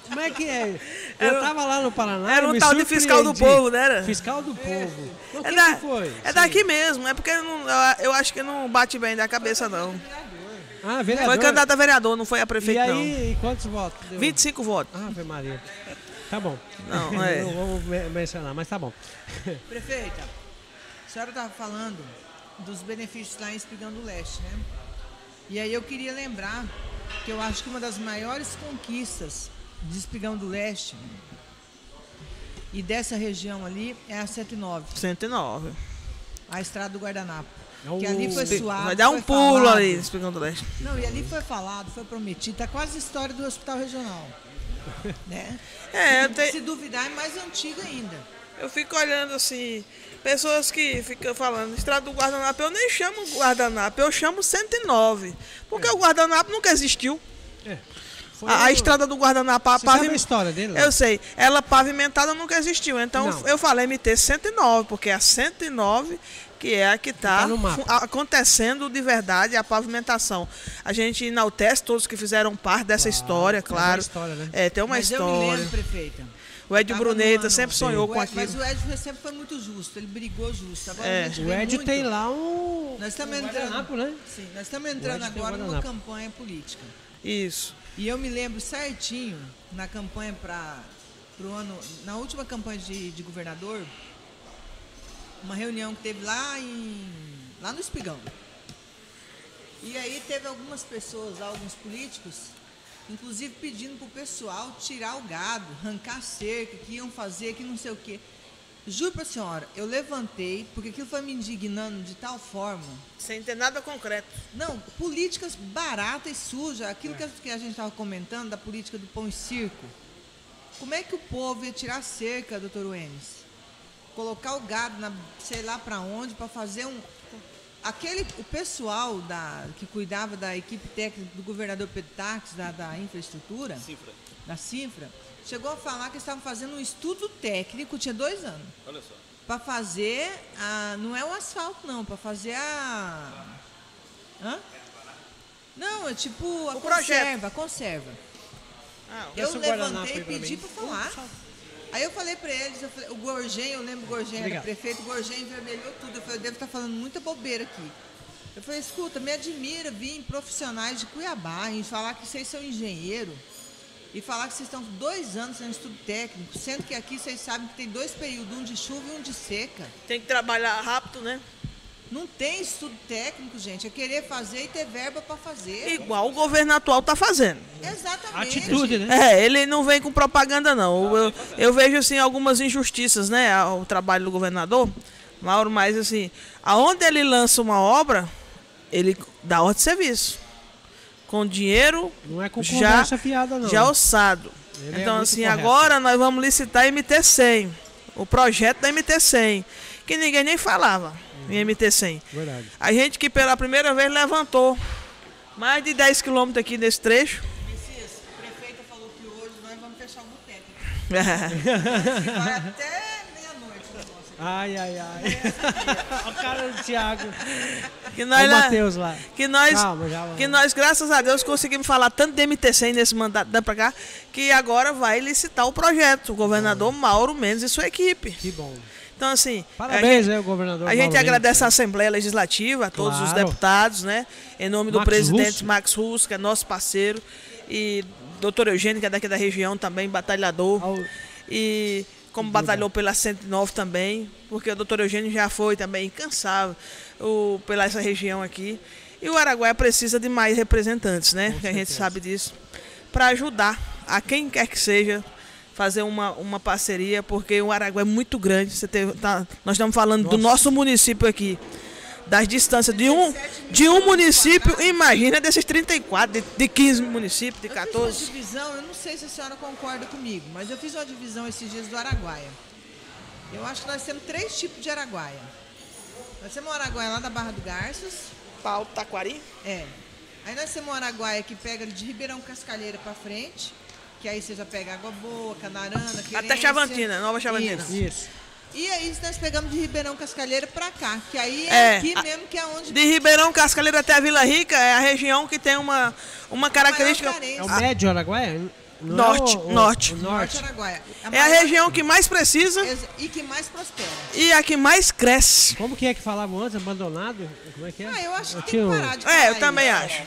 Como é que é? Eu Era- tava lá no Paraná. era um tal de fiscal do povo, né, era? Fiscal do povo. O que, É, que da- foi? é daqui mesmo, é porque não- eu- acho que não bate bem da cabeça, não. Ah, vereador. Foi candidato a vereador, não foi a E prefeito, não. aí, quantos votos? deu? 25 votos. Ave Maria. Tá bom. Não, é. Não vamos me- mencionar, mas tá bom. Prefeita, a senhora estava falando dos benefícios lá em Espigão do Leste, né? E aí eu queria lembrar que eu acho que uma das maiores conquistas de Espigão do Leste e dessa região ali é a 109, 109. a estrada do Guardanapo. É Que ali foi suave. Vai dar um pulo falado. ali, Espigão do Leste. Não, e ali foi falado, foi prometido. Tá quase a história do Hospital Regional. né? É, te- Se duvidar, é mais antigo ainda. eu fico olhando assim, pessoas que ficam falando, estrada do guardanapo, eu nem chamo guardanapo, eu chamo 109. Porque o guardanapo nunca existiu. Foi A, a estrada do guardanapo, a Você sabe a pavim- história dele? Eu sei, ela pavimentada nunca existiu. Então Não. eu falei MT 109, porque é a 109 que é a que está Tá mapa. acontecendo de verdade a pavimentação. A gente enaltece todos que fizeram parte dessa história, tem uma claro. história, né? É, tem uma Mas eu me história. lembro, prefeita. O Ed Bruneta ano- sempre sonhou O com Ed- Mas aquilo. o Ed sempre foi muito justo, ele brigou justo. Agora É. O Edio muito- tem lá um. Nós estamos um entrando. né? Sim, nós estamos entrando agora numa campanha política. Isso. E eu me lembro certinho na campanha para o ano, na última campanha de, de governador, uma reunião que teve lá em lá no Espigão. E aí teve algumas pessoas, alguns políticos, inclusive pedindo pro pessoal tirar o gado, arrancar cerca, que iam fazer, que não sei o quê. Juro pra senhora, eu levantei, porque aquilo foi me indignando de tal forma Sem ter nada concreto. não, políticas baratas e sujas. Aquilo que a- que a gente estava comentando da política do pão e circo. Como é que o povo ia tirar a cerca, doutor Wemes? Colocar o gado, na, sei lá para onde, para fazer um. Aquele, o pessoal da, que cuidava da equipe técnica do governador Pedro Taques, da, da infraestrutura, Cifra. da Cifra, chegou a falar que eles estavam fazendo um estudo técnico, tinha dois anos Olha só. para fazer a, não é o asfalto não, para fazer a Hã? Não, é tipo a O conserva, a conserva. Ah, Eu levantei e pedi para falar. Aí eu falei para eles, eu falei, o Gorgen, eu lembro o Gorgen era prefeito, o Gorgen envermelhou tudo. Eu falei, eu devo estar falando muita bobeira aqui. Eu falei, escuta, me admira vir profissionais de Cuiabá e falar que vocês são engenheiro e falar que vocês estão dois anos no estudo técnico, sendo que aqui vocês sabem que tem dois períodos, um de chuva e um de seca. Tem que trabalhar rápido, né? Não tem estudo técnico, gente. É querer fazer e ter verba para fazer. Igual o governo atual está fazendo. Exatamente. Atitude, né? É, ele não vem com propaganda, não. Eu, eu vejo, assim, algumas injustiças, né, ao trabalho do governador, Mauro, mas, assim, aonde ele lança uma obra, ele dá ordem de serviço. Com dinheiro Não é com já, fiada, não. já alçado. Ele é então, muito assim, correto. agora nós vamos licitar MT-100. O projeto da MT-100. Que ninguém nem falava Uhum. em MT-100. Verdade. A gente que pela primeira vez levantou mais de 10 quilômetros aqui nesse trecho. Messias, a prefeita falou que hoje nós vamos fechar o boteco. Vai até Ai, ai, ai. o cara do Thiago. Que Olha nós, o Matheus lá. que nós, Calma, já que nós, graças a Deus, conseguimos falar tanto de MT100 nesse mandato da pra cá, que agora vai licitar o projeto, o governador Mauro Mendes e sua equipe. Que bom. Então, assim, Parabéns, gente- né, governador. A gente Mauro agradece a Mendes. Assembleia Legislativa, a todos os Claro. deputados, né? Em nome do Max presidente Russo. Max Russo, que é nosso parceiro, e doutor Eugênio, que é daqui da região também, batalhador. Ao- E como batalhou pela 109 também, porque o doutor Eugênio já foi também incansável o, pela essa região aqui. E o Araguaia precisa de mais representantes, né? que a gente sabe disso. Para ajudar a quem quer que seja fazer uma, uma parceria, porque o Araguaia é muito grande. Você teve- tá- nós estamos falando do nosso município aqui. Das distâncias de um, de um município, imagina desses 34, de, de 15 municípios, de Eu fiz 14. uma divisão, eu não sei se a senhora concorda comigo, mas eu fiz uma divisão esses dias do Araguaia. Eu acho que nós temos três tipos de Araguaia. Nós temos um Araguaia lá da Barra do Garças, Pau, Taquari. é. Aí nós temos um Araguaia que pega de Ribeirão Cascalheira pra frente, que aí você já pega Água Boa, Canarana, Até Querência. Chavantina, Nova Chavantina. Isso. Isso. E aí nós pegamos de Ribeirão Cascalheira pra cá, que aí é, É, aqui a- mesmo que é onde De Ribeirão Cascaleira até a Vila Rica é a região que tem uma, uma característica. É o médio Araguaia? Não Norte, é o- o- norte. o Norte norte. Araguaia. É a região que mais precisa e que mais prospera. e a que mais cresce. Como que é que falavam antes? Abandonado? Como é que é? Ah, eu acho que tem que parar de É, eu também isso. acho.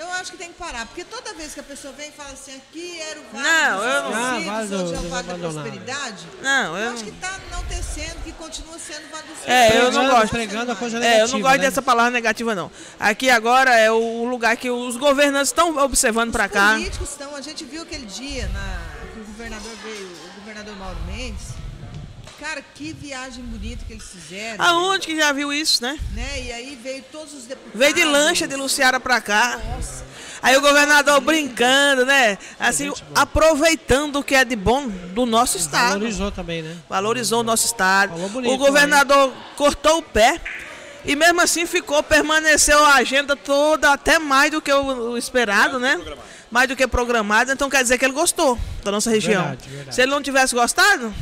Eu acho que tem que parar, porque toda vez que a pessoa vem e fala assim, aqui era o vale Não, dos eu não- Ah, hoje é o vale da abandonados. prosperidade. Não, Eu eu acho que não. está enaltecendo que continua sendo o vale dos É, eu não gosto. Pregando a coisa É, negativa, eu não gosto né? dessa palavra negativa, não. Aqui agora é o lugar que os governantes estão observando pra Os cá. políticos estão, a gente viu aquele dia na, que o governador veio, o governador Mauro Mendes. Cara, que viagem bonita que eles fizeram. Aonde que já viu isso, né? Né? E aí veio todos os deputados. Veio de lancha de Luciara pra cá. Aí o governador brincando, né? Assim, boa. aproveitando o que é de bom do nosso estado. Valorizou também, né? Valorizou o nosso estado. Falou bonito, o governador cortou o pé e mesmo assim ficou, permaneceu a agenda toda, até mais do que o, o esperado, né? Mais do que programado. Então quer dizer que ele gostou da nossa região. Verdade, verdade. Se ele não tivesse gostado,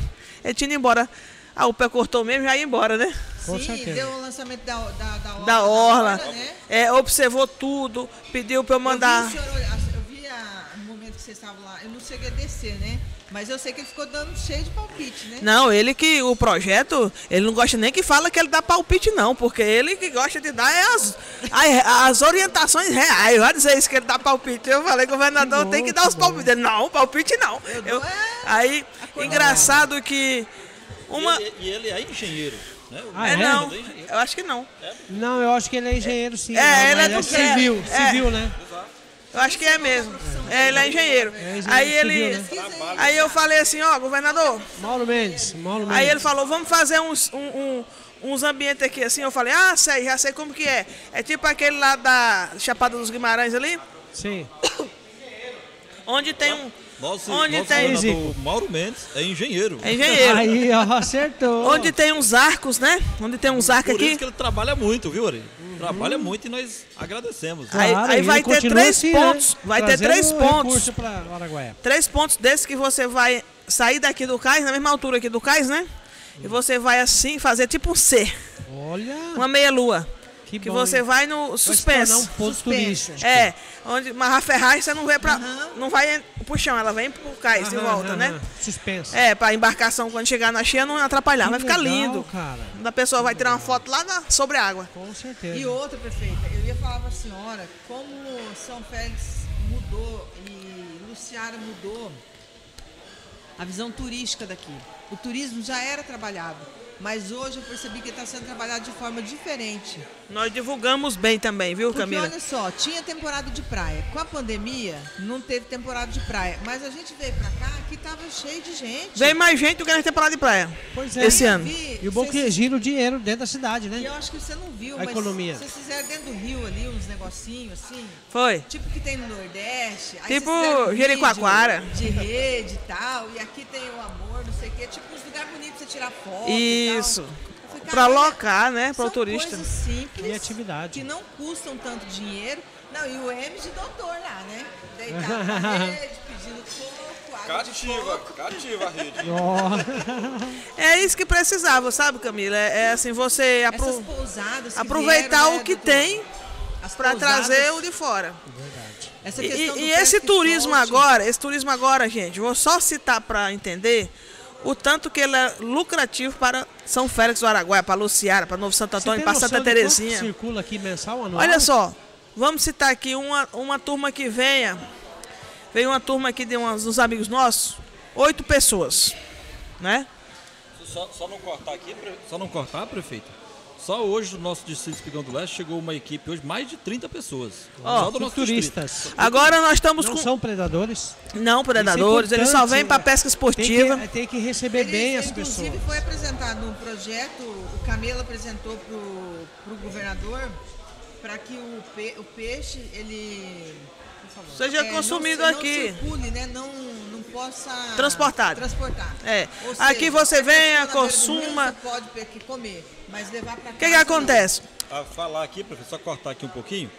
ele tinha ido embora. Ah, o pé cortou mesmo, já ia embora, né? Com Sim, certeza. deu o lançamento da, da, da, Da orla. né? É, observou tudo, pediu pra eu mandar. Eu vi, o senhor eu vi a- no momento que vocês estavam lá, eu não cheguei a descer, né? Mas eu sei que ele ficou dando cheio de palpite, né? Não, ele que o projeto, ele não gosta nem que fala que ele dá palpite, não, porque ele que gosta de dar é as, as orientações reais. Vai dizer isso que ele dá palpite. Eu falei, governador, tem que dar os palpites. Ele, não, palpite não. Eu- dou é aí, engraçado que uma. E, ele, e ele é engenheiro. Né? Ah, É, é? não, é eu acho que não. Não, eu acho que ele é engenheiro sim. É, não, ele é do- civil, é, civil, né? Eu acho que é mesmo. É, ele é engenheiro. engenheiro Aí civil, ele. né? Aí eu falei assim, ó, governador, Mauro Mendes, Mauro Mendes. Aí ele falou, vamos fazer uns, um- um- uns ambientes aqui assim. Eu falei, ah, sei, já sei como que é. É tipo aquele lá da Chapada dos Guimarães ali, Sim. onde tem um. Nosso, Onde nosso tem- governador Mauro Mendes é engenheiro. É engenheiro. Aí, ó, acertou. Onde tem uns arcos, né? Onde tem uns arcos Por isso aqui. que ele trabalha muito, viu, Ari? Trabalha muito e nós agradecemos. Aí- Claro, aí e vai ele ter três assim, pontos, Né? vai ter três pontos. Três pontos desses que você vai sair daqui do cais, na mesma altura aqui do cais, né? E você vai assim fazer tipo um C, Olha, uma meia lua. Que, Que bom, você hein? vai no Vai suspenso. tornar um ponto Suspenso. turístico. É, onde mas a ferragem você não vê pra. Aham. Não vai pro chão, ela vem pro cais de Aham, volta, aham, né? Suspenso. É, pra embarcação quando chegar na cheia não atrapalhar, Que vai ficar legal, lindo. cara. A pessoa vai tirar uma foto lá na- sobre a água. Com certeza. E outra, prefeita, eu ia falar para a senhora como São Félix mudou e Luciara mudou a visão turística daqui. O turismo já era trabalhado, mas hoje eu percebi que está sendo trabalhado de forma diferente. Nós divulgamos bem também, viu, Porque Camila? olha só, tinha temporada de praia. Com a pandemia, não teve temporada de praia. Mas a gente veio pra cá que tava cheio de gente. Vem mais gente do que na temporada de praia. Pois é. Esse ano. vi, E o bom vocês- que gira o dinheiro dentro da cidade, E né? eu acho que você não viu, A mas economia. vocês fizeram dentro do rio ali uns negocinhos assim. Foi. Tipo que tem no Nordeste. Aí Tipo Jericoacoara. De rede e tal. E aqui tem o amor, não sei o quê. Tipo uns lugares bonitos pra você tirar foto. Isso. E tal. Eu falei, Pra cara, olha, locar, né? Para o são turista. coisas simples. Criatividade. Que não custam tanto dinheiro. Não, e o M de doutor lá, né? Deitado na rede, pedindo coco, água Cativa, cativa a rede. É isso que precisava, sabe, Camila? É, é assim, você apro- aproveitar vieram, o né, que tem para trazer o de fora. essa E, e- e esse turismo forte, agora, esse turismo agora, gente, vou só citar para entender o tanto que ele é lucrativo para São Félix do Araguaia, para Luciara, para Novo Santo Antônio, para Santa Terezinha. circula aqui mensal, anual? Olha só, vamos citar aqui uma, uma turma que venha. Veio uma turma aqui de umas, uns amigos nossos, oito pessoas, né? Só, só não cortar aqui, só não cortar, prefeito. Só hoje do nosso distrito de Espigão do Leste chegou uma equipe hoje, mais de 30 pessoas. Ó, só do nosso turistas. distrito. Agora nós estamos Não com são predadores. não predadores, é eles só vêm para pesca Tem esportiva. que, tem que receber Ele, bem as inclusive, pessoas. foi apresentado um projeto, o Camelo apresentou para o governador para que o, pe- o peixe, ele... Seja é, consumido não, aqui. Não circule, né? Não, não possa... Transportado. Transportar. É. Ou Aqui seja, você venha, rio, consuma. Você pode comer, mas levar para O que, que acontece? A falar aqui, prefeito, só cortar aqui um pouquinho.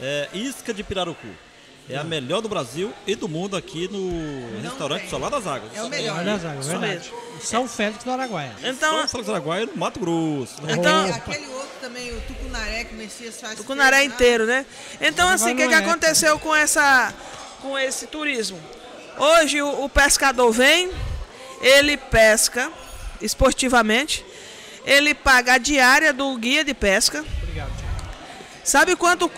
É, isca de pirarucu. É a melhor do Brasil e do mundo aqui no restaurante tem. Solar das Águas. É o melhor. Olha, Zago, Isso verdade. São Félix do Araguaia. Então, Só Félix Araguaia no Mato Grosso. Então- Aquele, aquele outro também, o tucunaré que o Messias faz. Tucunaré inteiro, né? Então, assim, o que, que não é, aconteceu com, essa, com esse turismo? Hoje o, o pescador vem, ele pesca esportivamente, ele paga a diária do guia de pesca. Obrigado, Tiago. Sabe quanto,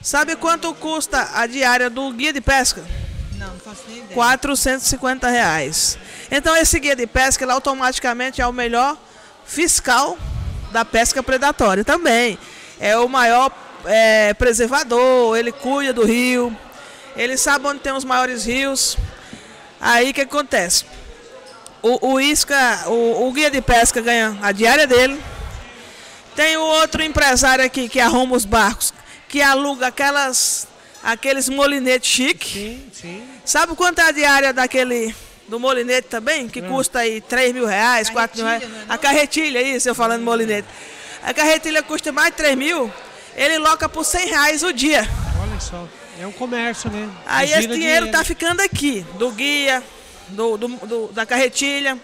sabe quanto custa a diária do guia de pesca? Não, não faço nem ideia. 450 reais. Então esse guia de pesca ele automaticamente é o melhor fiscal da pesca predatória também. É o maior é, preservador, ele cuida do rio, ele sabe onde tem os maiores rios. Aí o que acontece? O, o isca, o, o guia de pesca ganha a diária dele. Tem o outro empresário aqui que arruma os barcos, que aluga aquelas, aqueles molinetes chique. Sim, sim. Sabe quanto é a diária daquele do molinete também? Que custa aí 3 mil reais, 4 mil reais. Não é A carretilha, isso, eu falando molinete. A carretilha custa mais de 3 mil, ele loca por 100 reais o dia. Olha só. É um comércio, né? Aí esse dinheiro tá ficando aqui, do guia, do, do- do- da carretilha,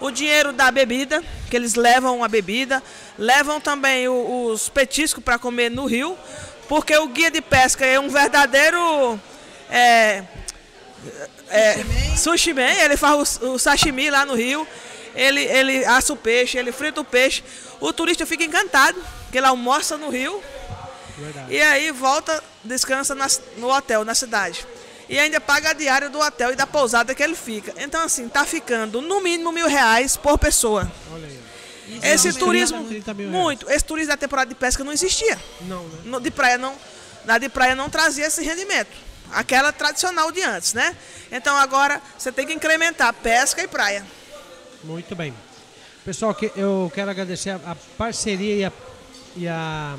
o dinheiro da bebida, que eles levam a bebida, levam também o- os petiscos para comer no rio, porque o guia de pesca é um verdadeiro é, é, sushi man, ele faz o, o sashimi lá no rio, ele, ele assa o peixe, ele frita o peixe, o turista fica encantado, que ele almoça no rio, Verdade. e aí volta, descansa nas- no hotel, na cidade. E ainda paga a diária do hotel e da pousada que ele fica. Então, assim, tá ficando no mínimo mil reais por pessoa. Olha aí. Isso Esse uma turismo, 30 mil muito. Esse turismo da temporada de pesca não existia. Não, né? No- de praia não, na de praia não trazia esse rendimento. Aquela tradicional de antes, né? Então agora você tem que incrementar pesca e praia. Muito bem. Pessoal, que- eu quero agradecer a, a parceria e a, e a-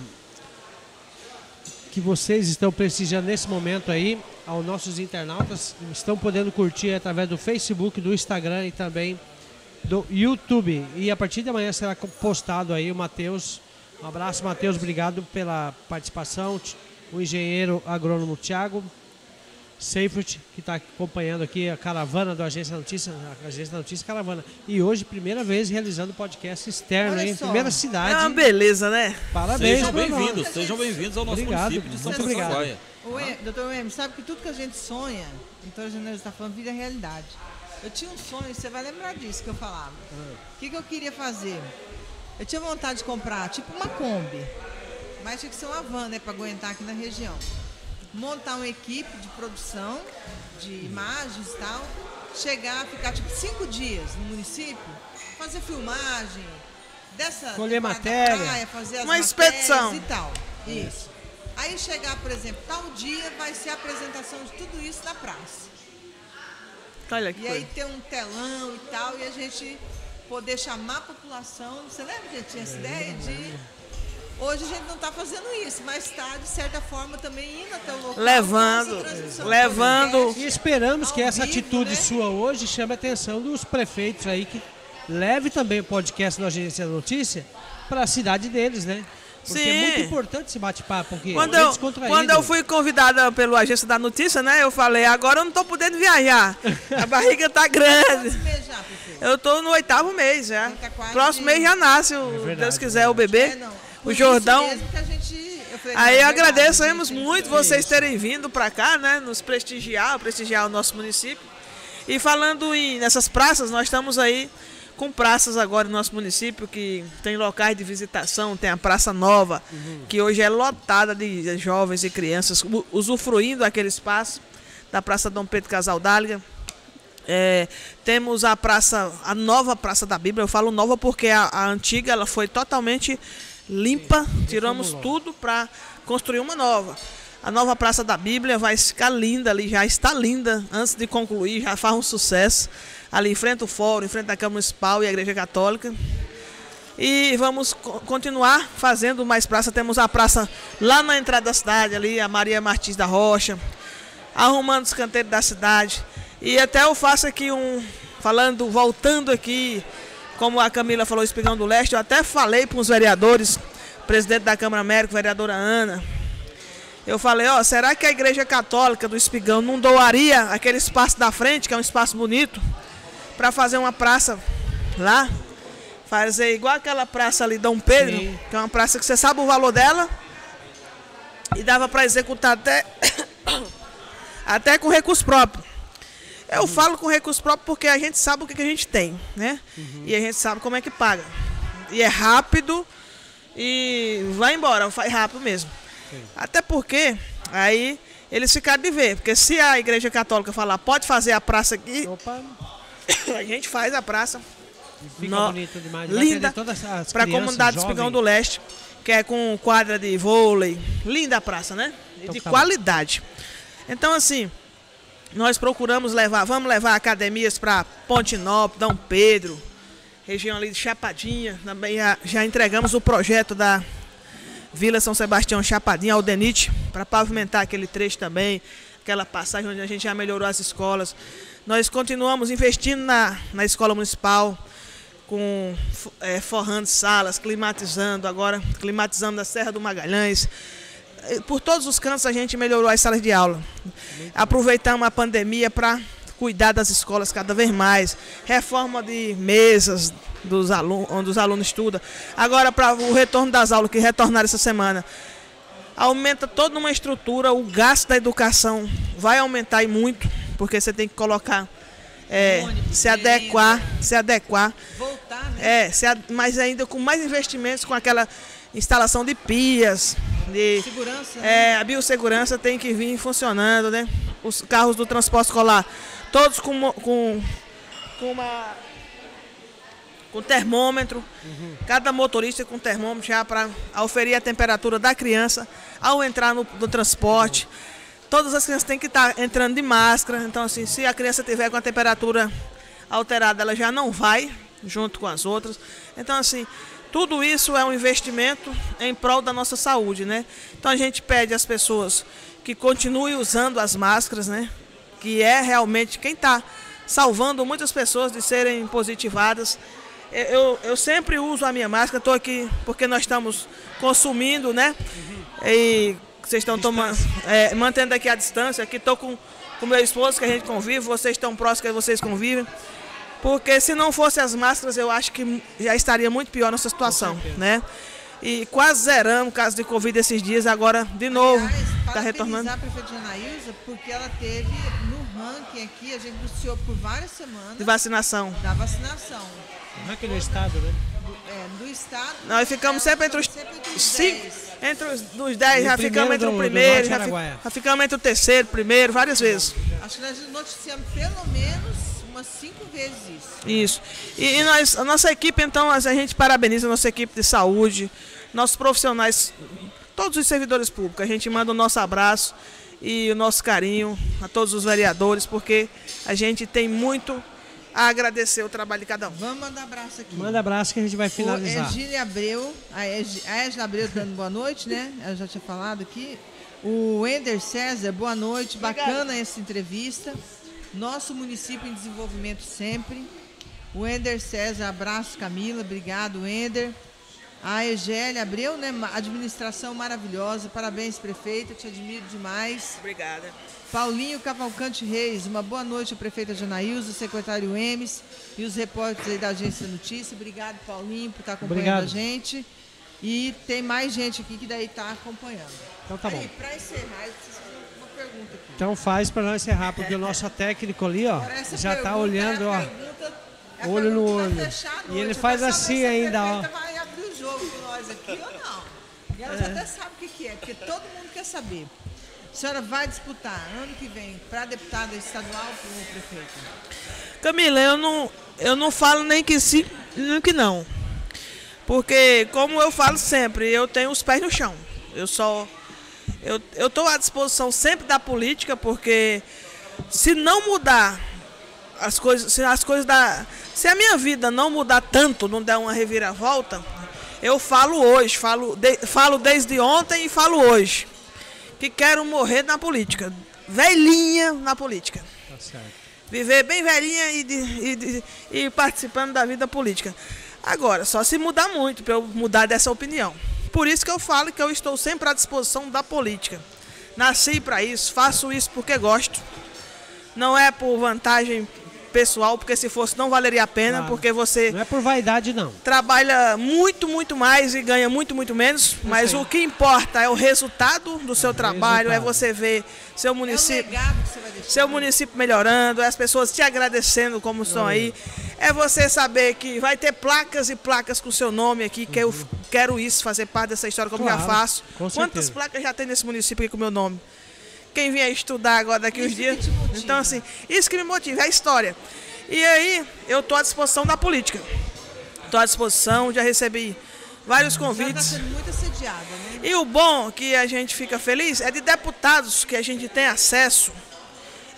que vocês estão prestigiando nesse momento aí aos nossos internautas. Estão podendo curtir através do Facebook, do Instagram e também do YouTube. E a partir de amanhã será postado aí o Matheus. Um abraço, Matheus. Obrigado pela participação. O engenheiro agrônomo Thiago. Seifert, que está acompanhando aqui a caravana do Agência Notícia, a Agência Notícia Caravana. E hoje, primeira vez realizando podcast externo, Olha hein? só. Primeira É cidade. uma beleza, né? Parabéns, Sejam bem-vindos, sejam bem-vindos ao nosso Obrigado, município de São muito obrigado. O doutor Emer, sabe que tudo que a gente sonha, então a gente está falando vida é realidade. Eu tinha um sonho, você vai lembrar disso que eu falava. O que, que eu queria fazer? Eu tinha vontade de comprar tipo uma Kombi, mas tinha que ser uma van, né, para aguentar aqui na região. Montar uma equipe de produção, de imagens e tal, chegar, ficar tipo cinco dias no município, fazer filmagem, dessa Colher matéria. praia, fazer as Uma expedição. e tal. Isso. Aí chegar, por exemplo, tal dia vai ser a apresentação de tudo isso na praça. Olha que E aí ter um telão e tal, e a gente poder chamar a população. Você lembra que a gente tinha essa ideia de. Hoje a gente não está fazendo isso, mas está, de certa forma, também indo até o local. Levando, levando-. E esperamos que essa vivo, atitude né? sua hoje chame a atenção dos prefeitos aí que leve também o podcast da Agência da Notícia para a cidade deles, né? Porque Sim. é muito importante esse bate-papo, porque Quando é eu, descontraído. quando eu fui convidada pelo Agência da Notícia, né? Eu falei, agora eu não tô podendo viajar. A barriga tá grande. Eu tô no oitavo mês já. Então tá quase- Próximo mês já nasce, verdade, Deus quiser, o É, bebê. não. O Jordão. gente- eu falei, Aí eu é agradecemos gente, muito vocês terem vindo para cá, né? Nos prestigiar, prestigiar o nosso município. E falando em nessas praças, nós estamos aí com praças agora no nosso município que tem locais de visitação, tem a Praça Nova, que hoje é lotada de jovens e crianças usufruindo daquele espaço da Praça Dom Pedro Casaldáliga. É, temos a praça, a nova Praça da Bíblia. Eu falo nova porque a, a antiga ela foi totalmente limpa. Tiramos tudo para construir uma nova. A nova Praça da Bíblia vai ficar linda ali, já está linda. Antes de concluir, já faz um sucesso. Ali em frente ao fórum, em frente à Câmara Municipal e à Igreja Católica. E vamos co- continuar fazendo mais praça. Temos a praça lá na entrada da cidade, ali, a Maria Martins da Rocha, arrumando os canteiros da cidade. E até eu faço aqui um. Falando, voltando aqui, como a Camila falou, Espigão do Leste, eu até falei para os vereadores, presidente da Câmara América, vereadora Ana. Eu falei, ó, será que a Igreja Católica do Espigão não doaria aquele espaço da frente, que é um espaço bonito, para fazer uma praça lá? Fazer igual aquela praça ali, Dom Pedro, Sim. que é uma praça que você sabe o valor dela. E dava para executar até, até com recurso próprio. Eu falo com recurso próprio porque a gente sabe o que, que a gente tem, né? E a gente sabe como é que paga. E é rápido e vai embora, faz rápido mesmo. Até porque aí eles ficaram de ver, porque se a igreja católica falar pode fazer a praça aqui, Opa, a gente faz a praça fica No- bonito demais. Linda para a comunidade do. Espigão do Leste, que é com quadra de vôlei. Linda a praça, né? E Então de tá qualidade. Então, assim, nós procuramos levar, vamos levar academias para Pontinópolis, Dom Pedro, região ali de Chapadinha. Também já, já entregamos o projeto da Vila São Sebastião Chapadinha ao DENIT para pavimentar aquele trecho também, aquela passagem onde a gente já melhorou as escolas. Nós continuamos investindo na, na escola municipal, com eh, forrando salas, climatizando, agora climatizando a Serra do Magalhães. Por todos os cantos a gente melhorou as salas de aula. Aproveitamos a pandemia para cuidar das escolas cada vez mais. Reforma de mesas dos alunos, onde os alunos estudam. Agora, para o retorno das aulas, que retornaram essa semana, aumenta toda uma estrutura, o gasto da educação vai aumentar e muito, porque você tem que colocar, é, se adequar, se adequar. Voltar, né? É, se mas ainda com mais investimentos, com aquela instalação de pias, de Segurança. né? é, a biossegurança tem que vir funcionando, né? Os carros do transporte escolar, todos com, com, com uma com termômetro, cada motorista com termômetro já para auferir a temperatura da criança ao entrar no, no transporte. Todas as crianças têm que estar entrando de máscara, então assim, se a criança tiver com a temperatura alterada, ela já não vai junto com as outras. Então assim, tudo isso é um investimento em prol da nossa saúde, né? Então a gente pede às pessoas que continuem usando as máscaras, né? Que é realmente quem está salvando muitas pessoas de serem positivadas. Eu, eu, sempre uso a minha máscara, estou aqui porque nós estamos consumindo, né? E vocês estão tomando, é, mantendo aqui a distância. Aqui estou com o meu esposo, que a gente convive, vocês estão próximos, que vocês convivem. Porque se não fossem as máscaras, eu acho que já estaria muito pior nossa situação, né? E quase zeramos caso de Covid esses dias, agora de novo está retornando. a prefeita Janaísa, porque ela teve no ranking aqui, a gente anunciou por várias semanas De vacinação. da vacinação. Não é que no estado, né? Do, é, do estado. Nós ficamos sempre entre os sempre entre os cinco, 10. entre os dos 10, E já ficamos entre o primeiro, já, já ficamos entre o terceiro, primeiro, várias vezes. Acho que nós noticiamos pelo menos umas cinco vezes isso. Isso. E, e nós, a nossa equipe, então, a gente parabeniza a nossa equipe de saúde, nossos profissionais, todos os servidores públicos. A gente manda o nosso abraço e o nosso carinho a todos os vereadores, porque a gente tem muito a agradecer o trabalho de cada um. Vamos mandar abraço aqui. Manda abraço que a gente vai O finalizar. Egília Abreu, a Egi- a Égila Abreu dando boa noite, né? Ela já tinha falado aqui. O Ender César, boa noite, bacana essa entrevista. Nosso município em desenvolvimento sempre. O Ender César, abraço Camila, obrigado Ender. A Egélia Abreu, né? Administração maravilhosa. Parabéns, prefeita. Te admiro demais. Obrigada. Paulinho Cavalcante Reis, uma boa noite, prefeita Janaílza, secretário Emes e os repórteres aí da Agência da Notícia. Obrigado, Paulinho, por estar acompanhando Obrigado. a gente. E tem mais gente aqui que daí está acompanhando. Então tá bom. Aí, para encerrar, eu preciso fazer uma pergunta aqui. Então faz para nós encerrar, porque o nosso técnico ali, ó, já tá pergunta olhando, é ó. pergunta- é olho no pra olho. E ele faz assim ainda, ó. vai abrir o jogo com nós aqui ou não. E ela já até sabe o que, que é, porque todo mundo quer saber. A senhora vai disputar ano que vem para deputada estadual ou prefeito? Camila, eu não, eu não falo nem que sim, nem que não. Porque, como eu falo sempre, eu tenho os pés no chão. Eu só. Eu estou à disposição sempre da política, porque se não mudar as coisas, se as coisas da. Se a minha vida não mudar tanto, não der uma reviravolta, eu falo hoje, falo, de- falo desde ontem e falo hoje. Que quero morrer na política. Velhinha na política Tá certo. viver bem velhinha e, de- e e participando da vida política. Agora, só se mudar muito para eu mudar dessa opinião. Por isso que eu falo que eu estou sempre à disposição da política. Nasci para isso, faço isso porque gosto. Não é por vantagem pessoal, porque se fosse não valeria a pena, Claro. porque você Não é por vaidade, não. trabalha muito, muito mais e ganha muito, muito menos. Mas sei. o que importa é o resultado do seu trabalho, é resultado. você ver seu É o município legado que você vai deixar. seu município melhorando, as pessoas te agradecendo como estão aí. É você saber que vai ter placas e placas com seu nome aqui, que eu quero isso, fazer parte dessa história como já Claro, faço. com Quantas placas já tem nesse município aqui com meu nome? Quem vier estudar agora daqui uns Isso que dias. Então, assim, isso que me motiva, é a história. E aí, eu estou à disposição da política. Estou à disposição, já recebi vários Já está convites. sendo muito assediada, né? E o bom que a gente fica feliz é de deputados que a gente tem acesso,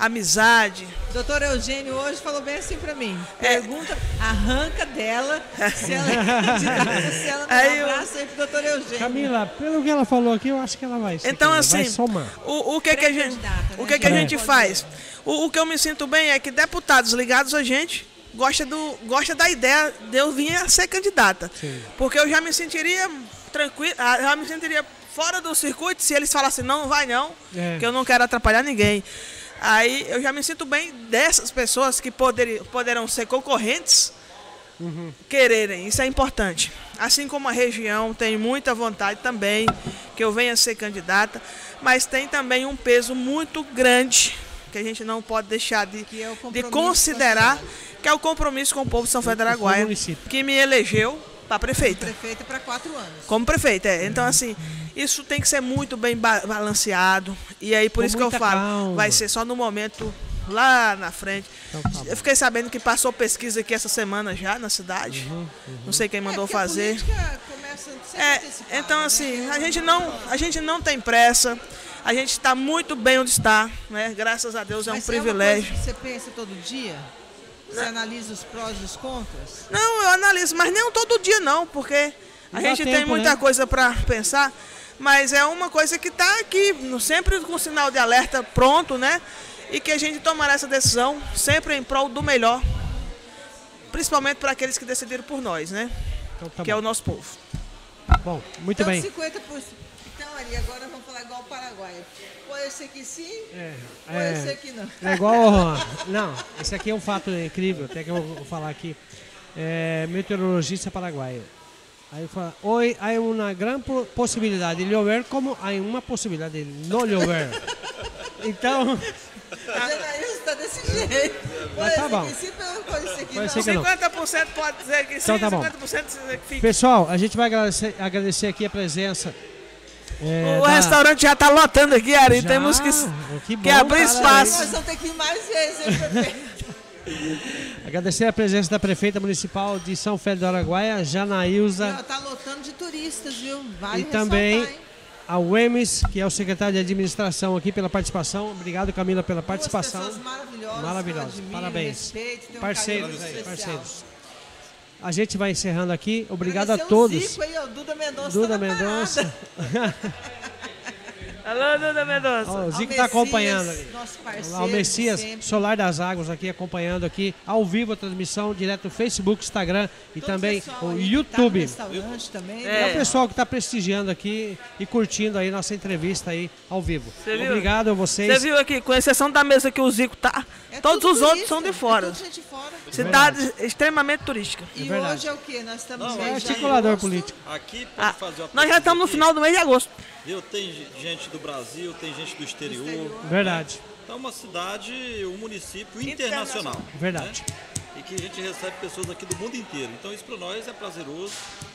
amizade, Doutor Eugênio hoje falou bem assim pra mim. É. Pergunta, arranca dela se ela é candidata, se ela não Aí eu- abraça aí pro doutor Eugênio. Camila, pelo que ela falou aqui, eu acho que ela vai. ser Então, vai assim, somar. o, o que, que a gente, Pré-candidata, o né? que, que a É. gente faz? O, o que eu me sinto bem é que deputados ligados a gente gosta, do, gosta da ideia de eu vir a ser candidata. Sim. Porque eu já me sentiria tranquilo, ah, já me sentiria fora do circuito se eles falassem não, não vai não, É. que eu não quero atrapalhar ninguém. Aí eu já me sinto bem dessas pessoas que poderão ser concorrentes quererem, isso é importante. Assim como a região tem muita vontade também que eu venha ser candidata, mas tem também um peso muito grande que a gente não pode deixar de, é de considerar, a que é o compromisso com o povo de São o Araguaia, que me elegeu para prefeita. Prefeita para quatro anos. Como prefeita, é. Então, assim, isso tem que ser muito bem ba- balanceado. E aí, por Com isso que eu falo, calma. vai ser só no momento lá na frente. Então tá eu fiquei sabendo que passou pesquisa aqui essa semana já na cidade. Uhum, Não sei quem mandou é, fazer. É, então né? assim, a gente não, a gente não tem pressa. A gente está muito bem onde está, né? Graças a Deus é um Mas privilégio. É uma coisa que você pensa todo dia? Você analisa os prós e os contras? Não, eu analiso, mas nem todo dia não, porque a Não dá gente tem tempo, muita né? coisa para pensar, mas é uma coisa que está aqui, sempre com o sinal de alerta pronto, né? E que a gente tomará essa decisão sempre em prol do melhor, principalmente para aqueles que decidiram por nós, né? Então tá que é bom. o nosso povo. Bom, muito então, bem. 50%. Então, ali, agora vamos falar igual o Paraguai. Esse aqui sim, É, esse é, aqui não. é igual. Não, esse aqui é um fato incrível, até que eu vou falar aqui. É, meteorologista paraguaio. Aí fala, hoje há uma grande po- possibilidade de chover, como há uma possibilidade de não chover. Então, A Janaísa está desse jeito. Mas tá esse bom. aqui sim, esse aqui Põe não. esse aqui não. 50% pode dizer que sim, Então tá bom. 50% dizer que fica. pessoal, a gente vai agradecer, agradecer aqui a presença. É, O da- restaurante já está lotando aqui, Ari. Já? Temos que, que, que bom, abrir cara. espaço. Nós vamos ter que ir mais vezes, hein? Agradecer a presença da prefeita municipal de São Félix do Araguaia, Janaílza. Está lotando de turistas, viu? Vale E também hein? ao Emes, que é o secretário de administração aqui pela participação. Obrigado, Camila, pela participação. Duas pessoas maravilhosas. Maravilhosas. que admiro, Parabéns. Respeito, um Parceiros aí, especial. parceiros. A gente vai encerrando aqui. Obrigado a o todos. Zico aí, ó, Duda Mendonça. Duda tá Mendonça. Alô, Duda Mendonça. O Zico está acompanhando ali. Nosso parceiro. Lá o Messias, sempre. Solar das Águas aqui acompanhando aqui ao vivo a transmissão direto do Facebook, Instagram e Todo também o que tá no YouTube. restaurante também, É. É né? o pessoal que está prestigiando aqui e curtindo aí nossa entrevista aí ao vivo. Você viu? Obrigado a Você vocês. viu aqui, com exceção da mesa que o Zico tá, É todos os outros são de é fora. de fora. Cidade extremamente turística. E verdade. hoje é o quê? Nós estamos Não, no é mês de articulador político. Aqui pode Ah, fazer uma nós já estamos no final do mês de agosto. Viu? Tem gente do Brasil, tem gente do exterior. Verdade, Então é uma cidade, um município internacional. verdade. né? E que a gente recebe pessoas aqui do mundo inteiro. Então isso para nós é prazeroso.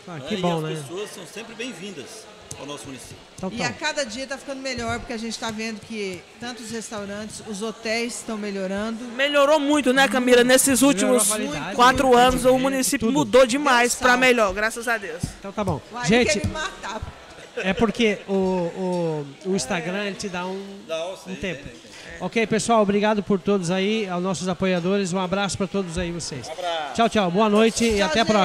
Ah, né? que e bom, as né? pessoas são sempre bem-vindas ao nosso município. Então, E tá. a cada dia está ficando melhor, porque a gente está vendo que tanto os restaurantes, os hotéis estão melhorando. Melhorou muito, né, Camila? Nesses últimos qualidade, quatro anos, o município tudo. mudou demais para melhor, graças a Deus. Então tá bom. O Gente, quer me matar. É porque o, o, o Instagram ele te dá um, um tempo. Ok, pessoal, obrigado por todos aí, aos nossos apoiadores. Um abraço para todos aí vocês. Tchau, tchau. Boa noite e Tchau, até a próxima.